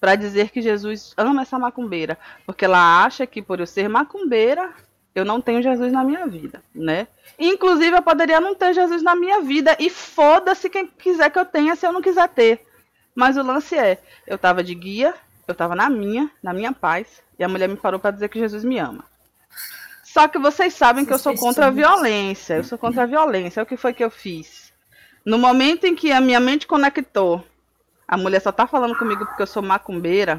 para dizer que Jesus ama essa macumbeira, porque ela acha que por eu ser macumbeira, eu não tenho Jesus na minha vida, né? Inclusive eu poderia não ter Jesus na minha vida e foda-se quem quiser que eu tenha se eu não quiser ter. Mas o lance é, eu tava de guia, eu tava na minha, na minha paz, e a mulher me parou para dizer que Jesus me ama. Só que vocês sabem que eu sou contra a violência. Eu sou contra a violência. O que foi que eu fiz? No momento em que a minha mente conectou, a mulher só tá falando comigo porque eu sou macumbeira.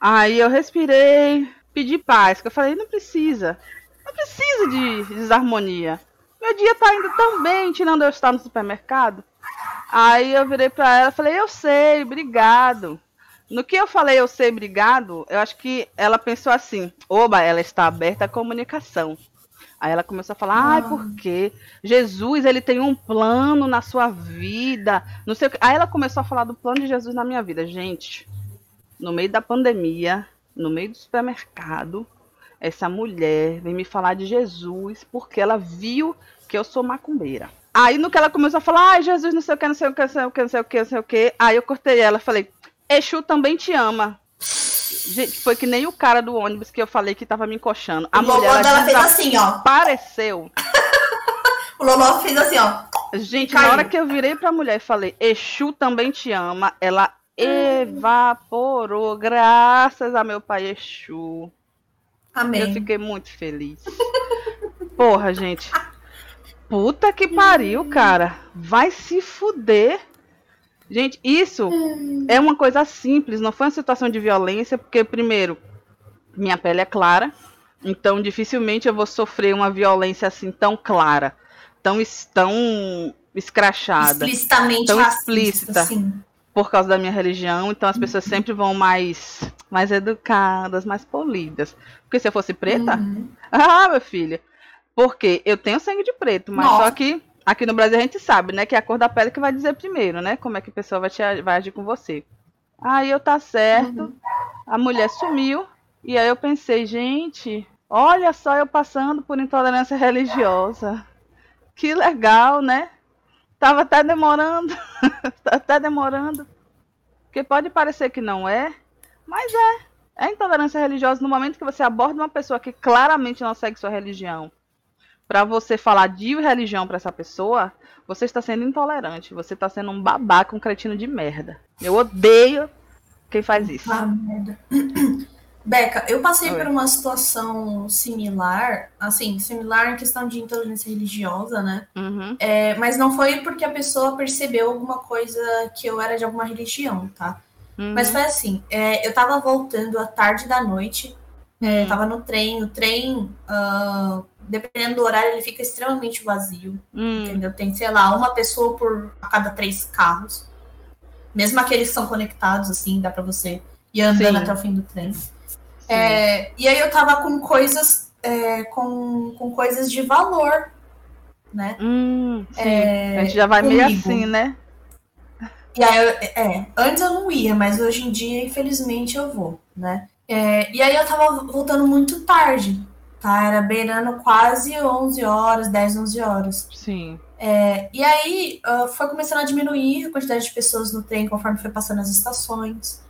Aí eu respirei, pedi paz, que eu falei, não precisa. Não precisa de desarmonia. Meu dia tá indo tão bem, tirando eu estar no supermercado. Aí eu virei para ela, falei, eu sei, obrigado. No que eu falei, eu sei, obrigado, eu acho que ela pensou assim: oba, ela está aberta à comunicação. Aí ela começou a falar: ai, ah. porque Jesus ele tem um plano na sua vida, não sei o que. Aí ela começou a falar do plano de Jesus na minha vida. Gente, no meio da pandemia, no meio do supermercado, essa mulher vem me falar de Jesus porque ela viu que eu sou macumbeira. Aí no que ela começou a falar, ai, Jesus, não sei o que, não sei o que, não sei o que, não sei o que, não sei o que. Aí eu cortei ela, falei, Exu também te ama. Gente, foi que nem o cara do ônibus que eu falei que tava me encoxando. A o mulher Loló dela fez assim, ó. Apareceu. o Loló fez assim, ó. Gente, Caiu. na hora que eu virei pra mulher e falei, Exu também te ama, ela evaporou, graças a meu pai Exu. Amém. Eu fiquei muito feliz. Porra, gente. Puta que pariu, cara. Vai se fuder. Gente, isso é uma coisa simples, não foi uma situação de violência, porque, primeiro, minha pele é clara, então dificilmente eu vou sofrer uma violência assim tão clara, tão, tão escrachada, explicitamente tão racista, explícita sim. por causa da minha religião. Então as pessoas sempre vão mais, mais educadas, mais polidas. Porque se eu fosse preta, Uhum. ah, meu filho, porque eu tenho sangue de preto, mas Nossa. só que aqui no Brasil a gente sabe, né, que é a cor da pele que vai dizer primeiro, né, como é que a pessoa vai, te, vai agir com você. Aí eu tá certo, Uhum. a mulher sumiu, e aí eu pensei, gente, olha só eu passando por intolerância religiosa. Que legal, né? Tava até demorando, tá até demorando. Porque pode parecer que não é, mas é. É intolerância religiosa no momento que você aborda uma pessoa que claramente não segue sua religião para você falar de religião para essa pessoa, você está sendo intolerante. Você está sendo um babaca, um cretino de merda. Eu odeio quem faz isso. Ah, merda. Beca, eu passei Oi. por uma situação similar, assim, similar em questão de intolerância religiosa, né? Uhum. É, mas não foi porque a pessoa percebeu alguma coisa que eu era de alguma religião, tá? Uhum. Mas foi assim, é, eu tava voltando à tarde da noite, é, Hum. tava no trem, o trem, ah, dependendo do horário, ele fica extremamente vazio, Hum, entendeu? Tem, sei lá, uma pessoa por a cada três carros. Mesmo aqueles que são conectados, assim, dá pra você ir andando Sim. até o fim do trem. É, e aí eu tava com coisas, é, com, com coisas de valor, né? Hum. É, a gente já vai meio comigo. assim, né? E aí, eu- é, antes eu não ia, mas hoje em dia, infelizmente, eu vou, né? É, e aí eu tava voltando muito tarde, tá? Era beirando quase 11 horas, 10, 11 horas. Sim. É, e aí ah, foi começando a diminuir a quantidade de pessoas no trem conforme foi passando as estações.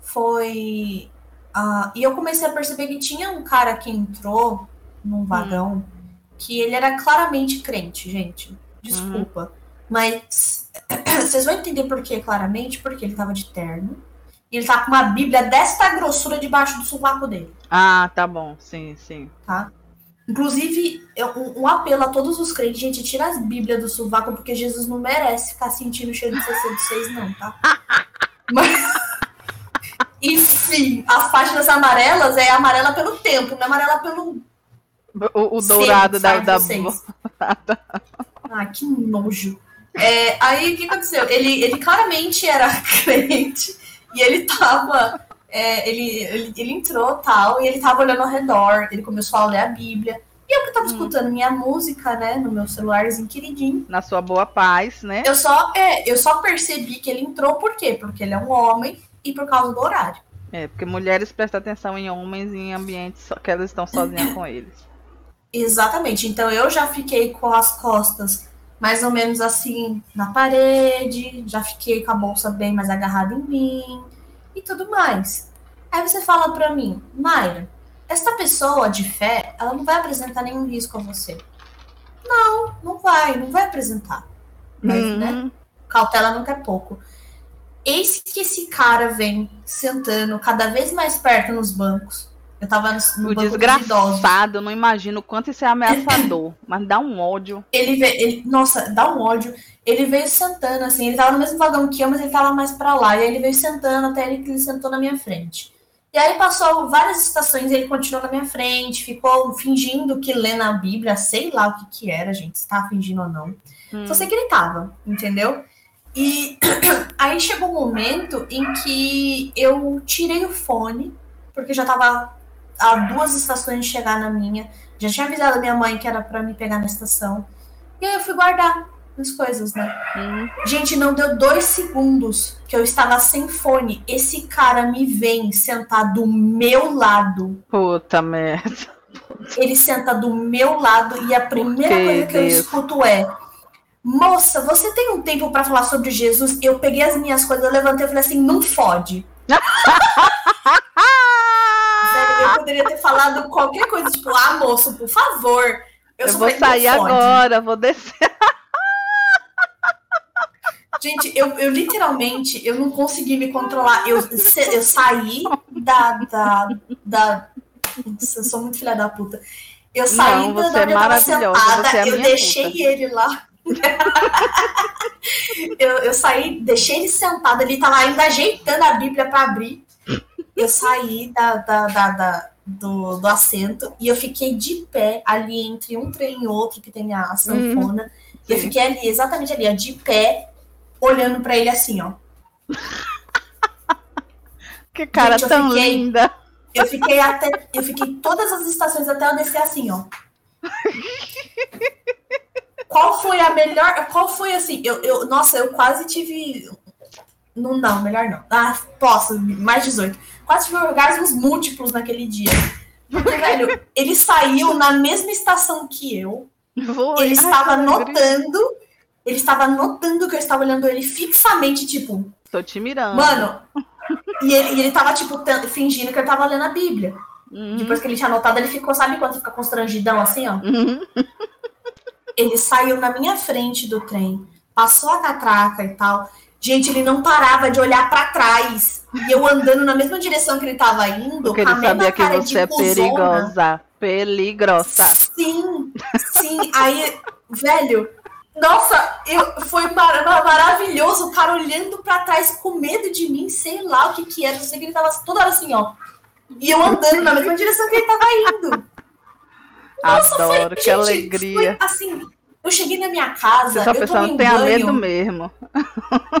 Foi. ah, e eu comecei a perceber que tinha um cara que entrou num vagão que ele era claramente crente, gente. Desculpa. Mas vocês vão entender por que claramente, porque ele tava de terno. E ele tá com uma Bíblia desta grossura debaixo do sovaco dele, Ah, tá bom. Sim, sim. tá? Inclusive, um, um apelo a todos os crentes, gente, tira as Bíblias do sovaco, porque Jesus não merece ficar sentindo o cheiro de CC de vocês, não, tá? Mas, enfim, as páginas amarelas é amarela pelo tempo, não é amarela pelo O, o dourado da, sabe da vocês. Ah, que nojo. É, aí o que aconteceu? Ele, ele claramente era crente e ele tava. é, ele, ele, ele entrou tal, e ele tava olhando ao redor, ele começou a ler a Bíblia. E eu que tava Hum. escutando minha música, né, no meu celularzinho queridinho. na sua boa paz, né? Eu só, é, eu só percebi que ele entrou por quê? Porque ele é um homem e por causa do horário. É, porque mulheres prestam atenção em homens em ambientes que elas estão sozinhas com eles. Exatamente. Então eu já fiquei com as costas mais ou menos assim na parede, já fiquei com a bolsa bem mais agarrada em mim e tudo mais. Aí você fala pra mim, Mayra, esta pessoa de fé, ela não vai apresentar nenhum risco a você. Não, não vai, não vai apresentar. Mas, né? Uhum. Cautela nunca é pouco. Eis que esse cara vem sentando cada vez mais perto nos bancos. Eu tava no, no O banco desgraçado, eu não imagino o quanto isso é ameaçador, mas dá um ódio. Ele veio, ele- nossa, dá um ódio. Ele veio sentando, assim, ele tava no mesmo vagão que eu, mas ele tava mais pra lá. E aí ele veio sentando até ele que ele sentou na minha frente. E aí passou várias estações, ele continuou na minha frente, ficou fingindo que lê na Bíblia, sei lá o que que era, gente, se tava fingindo ou não. Hum. Só sei que ele tava, entendeu? E aí chegou um momento em que eu tirei o fone, porque já tava a duas estações de chegar na minha. Já tinha avisado a minha mãe que era pra me pegar na estação. E aí eu fui guardar as coisas, né? Hum. Gente, não deu dois segundos que eu estava sem fone. Esse cara me vem sentar do meu lado. Puta merda. ele senta do meu lado e a primeira coisa que Deus. eu escuto é: Moça, você tem um tempo para falar sobre Jesus? Eu peguei as minhas coisas, eu levantei e falei assim: não fode. eu poderia ter falado qualquer coisa, tipo, ah, moço, por favor. Eu, eu vou sair agora, vou descer. Gente, eu, eu literalmente eu não consegui me controlar. Eu, eu saí da, da, da. Nossa, eu sou muito filha da puta. Eu saí não, da onde é eu tava sentada, é eu deixei puta. ele lá. eu, eu saí, deixei ele sentado, ele tava ainda ajeitando a Bíblia para abrir. Eu saí da, da, da, da do, do, assento e eu fiquei de pé ali entre um trem e outro que tem a sanfona. Hum, eu fiquei ali, exatamente ali, ó, de pé, olhando para ele assim, ó. Que cara Gente, tão fiquei, linda. Eu fiquei até, eu fiquei todas as estações até eu descer assim, ó. Qual foi a melhor? Qual foi assim? Eu, eu, nossa, eu quase tive. Não, não, melhor não. Ah, posso, mais 18. Quase tive orgasmos múltiplos naquele dia. Porque, velho, ele saiu na mesma estação que eu. Foi. Ele estava notando. Ele estava notando que eu estava olhando ele fixamente, tipo. Tô te mirando. Mano. E ele, e ele tava, tipo, fingindo que eu tava lendo a Bíblia. Uhum. Depois que ele tinha notado, ele ficou, sabe quando fica constrangidão assim, ó? Uhum. Ele saiu na minha frente do trem, passou a catraca e tal. Gente, ele não parava de olhar para trás. E eu andando na mesma direção que ele tava indo, Porque ele sabia que você é perigosa. Peligrosa. Sim, sim. Aí, velho, nossa, eu, foi mar maravilhoso o cara olhando para trás com medo de mim, sei lá o que que era. Eu sei que ele tava toda hora assim, ó. E eu andando na mesma direção que ele tava indo. Nossa, Adoro, foi, que gente, alegria. Foi, assim, eu cheguei na minha casa. Você só pensando, tem medo mesmo.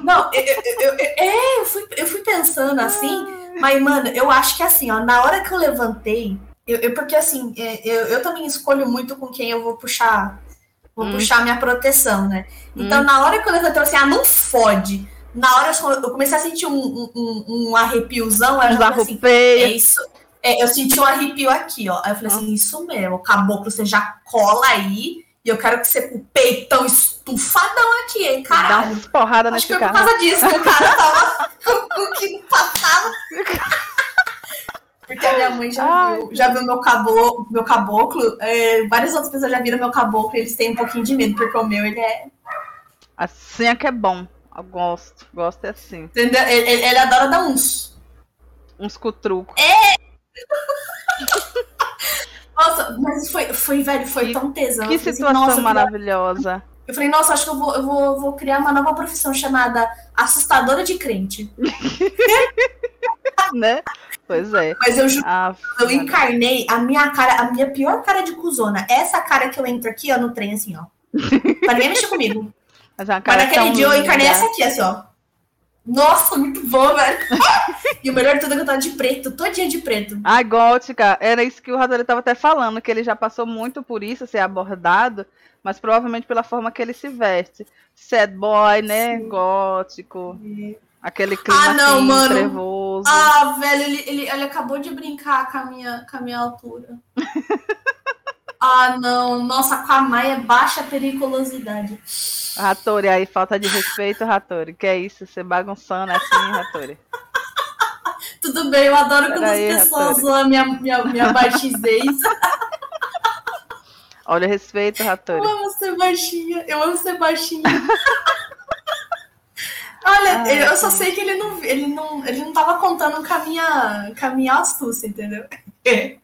Não, eu, eu, eu, é, eu, fui, eu fui pensando assim, mas, mano, eu acho que assim, ó, na hora que eu levantei, eu, eu porque assim, é, eu, eu também escolho muito com quem eu vou puxar, vou hum. puxar minha proteção, né? Então, hum. na hora que eu levantei, eu assim, ah, não fode. Na hora eu comecei a sentir um, um, um arrepiozão, eu já assim, é isso, é, eu senti um arrepio aqui, ó. Aí eu falei assim, isso mesmo, caboclo, você já cola aí. E eu quero que você com o peitão estufadão aqui, hein, cara. Dá uma porrada Acho que foi por causa disso que o cara tava com que não passava. Porque a minha mãe já Ai, viu, já viu meu caboclo, meu caboclo. É, várias outras pessoas já viram meu caboclo e eles têm um pouquinho de medo, porque o meu, ele é. Assim é que é bom. Eu gosto. Gosto é assim. Entendeu? Ele, ele, ele adora dar uns. Uns cutrucos. É! Nossa, mas foi, foi, velho, foi tão tesão. Que situação assim, maravilhosa. Eu falei, nossa, acho que eu vou, eu vou, vou criar uma nova profissão chamada assustadora de crente. né? Pois é. Mas eu juro, ah, eu encarnei a minha cara, a minha pior cara de cuzona. Essa cara que eu entro aqui, ó, no trem, assim, ó. Pra ninguém mexer comigo. Mas, é Mas naquele dia eu encarnei essa aqui, assim, ó. Nossa, muito bom, velho. e o melhor de tudo é que eu tava de preto, todinha de preto. Ai, gótica, era isso que o Radori tava até falando, que ele já passou muito por isso, ser abordado, mas provavelmente pela forma que ele se veste. Sad boy, né? Sim. Gótico. Aquele clima ah, não, assim, mano. trevoso. Ah, velho, ele, ele, ele acabou de brincar com a minha, com a minha altura. ah, não. Nossa, com a Maia é baixa periculosidade. Ratori, aí falta de respeito, Ratori. Que é isso? Você bagunçando assim, Ratori? Tudo bem, eu adoro quando aí, as pessoas zoam minha, minha, minha baixizez. Olha, respeito, Ratori. Eu amo ser baixinha, eu amo ser baixinha. Olha, Ai, eu só sei que ele não, ele não, ele não tava contando com a minha, com a minha astúcia, entendeu?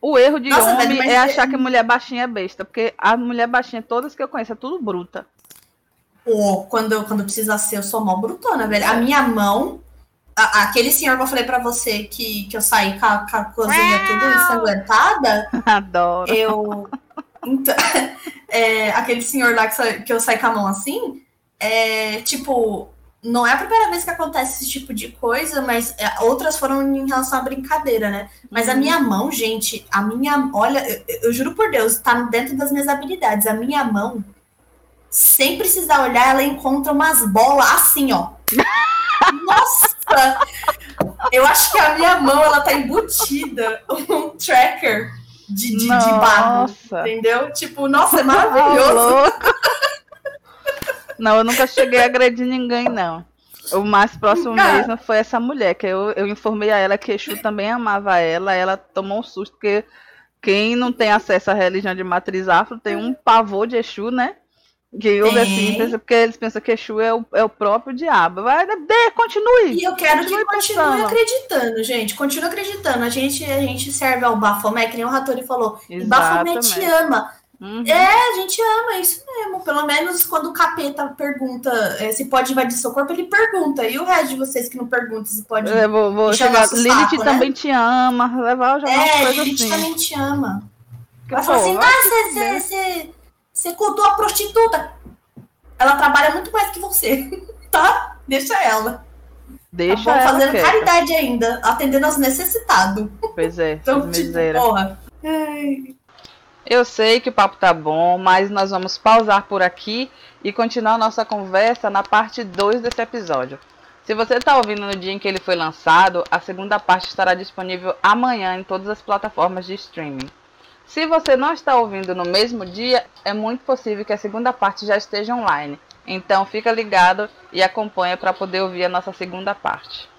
O erro de Nossa, homem velho, é achar que mulher baixinha é besta, porque a mulher baixinha, todas que eu conheço, é tudo bruta. Pô, quando, quando precisa ser, eu sou mó brutona, velho. A minha mão, a, aquele senhor que eu falei pra você que, que eu saí com a, com a cozinha tudo ensanguentada. Adoro. Eu. Então, é, aquele senhor lá que, que eu saí com a mão assim, é tipo, não é a primeira vez que acontece esse tipo de coisa, mas é, outras foram em relação à brincadeira, né? Mas uhum. a minha mão, gente, a minha. Olha, eu, eu, juro por Deus, tá dentro das minhas habilidades. A minha mão sem precisar olhar, ela encontra umas bolas assim, ó. Nossa! Eu acho que a minha mão ela tá embutida um tracker de, de, de barro. Entendeu? Tipo, nossa, é maravilhoso. não, eu nunca cheguei a agredir ninguém, não. O mais próximo mesmo foi essa mulher, que eu, eu informei a ela que Exu também amava ela, ela tomou um susto, porque quem não tem acesso à religião de matriz afro tem um pavor de Exu, né? Que ouve assim, porque eles pensam que Exu é o, é o próprio diabo. Vai, dê, continue. E eu quero continue que continue pensando. acreditando, gente. Continue acreditando. A gente, a gente serve ao Bafomé, que nem o Ratori falou. Exatamente. Bafomé te ama. Uhum. É, a gente ama, é isso mesmo. Pelo menos quando o capeta pergunta é, se pode invadir seu corpo, ele pergunta. E o resto de vocês que não perguntam se pode. É, vou, vou chegar. Lilith né? também te ama. Levar já É, Lilith assim. também te ama. Ela fala assim: ah, você você cultua a prostituta. Ela trabalha muito mais que você, tá? Deixa ela. Deixa tá bom, ela. Fazendo caridade ainda, atendendo aos necessitados. Pois é, então, tipo, porra. Ai. Eu sei que o papo tá bom, mas nós vamos pausar por aqui e continuar nossa conversa na parte 2 desse episódio. Se você está ouvindo no dia em que ele foi lançado, a segunda parte estará disponível amanhã em todas as plataformas de streaming. Se você não está ouvindo no mesmo dia, é muito possível que a segunda parte já esteja online. Então fica ligado e acompanha para poder ouvir a nossa segunda parte.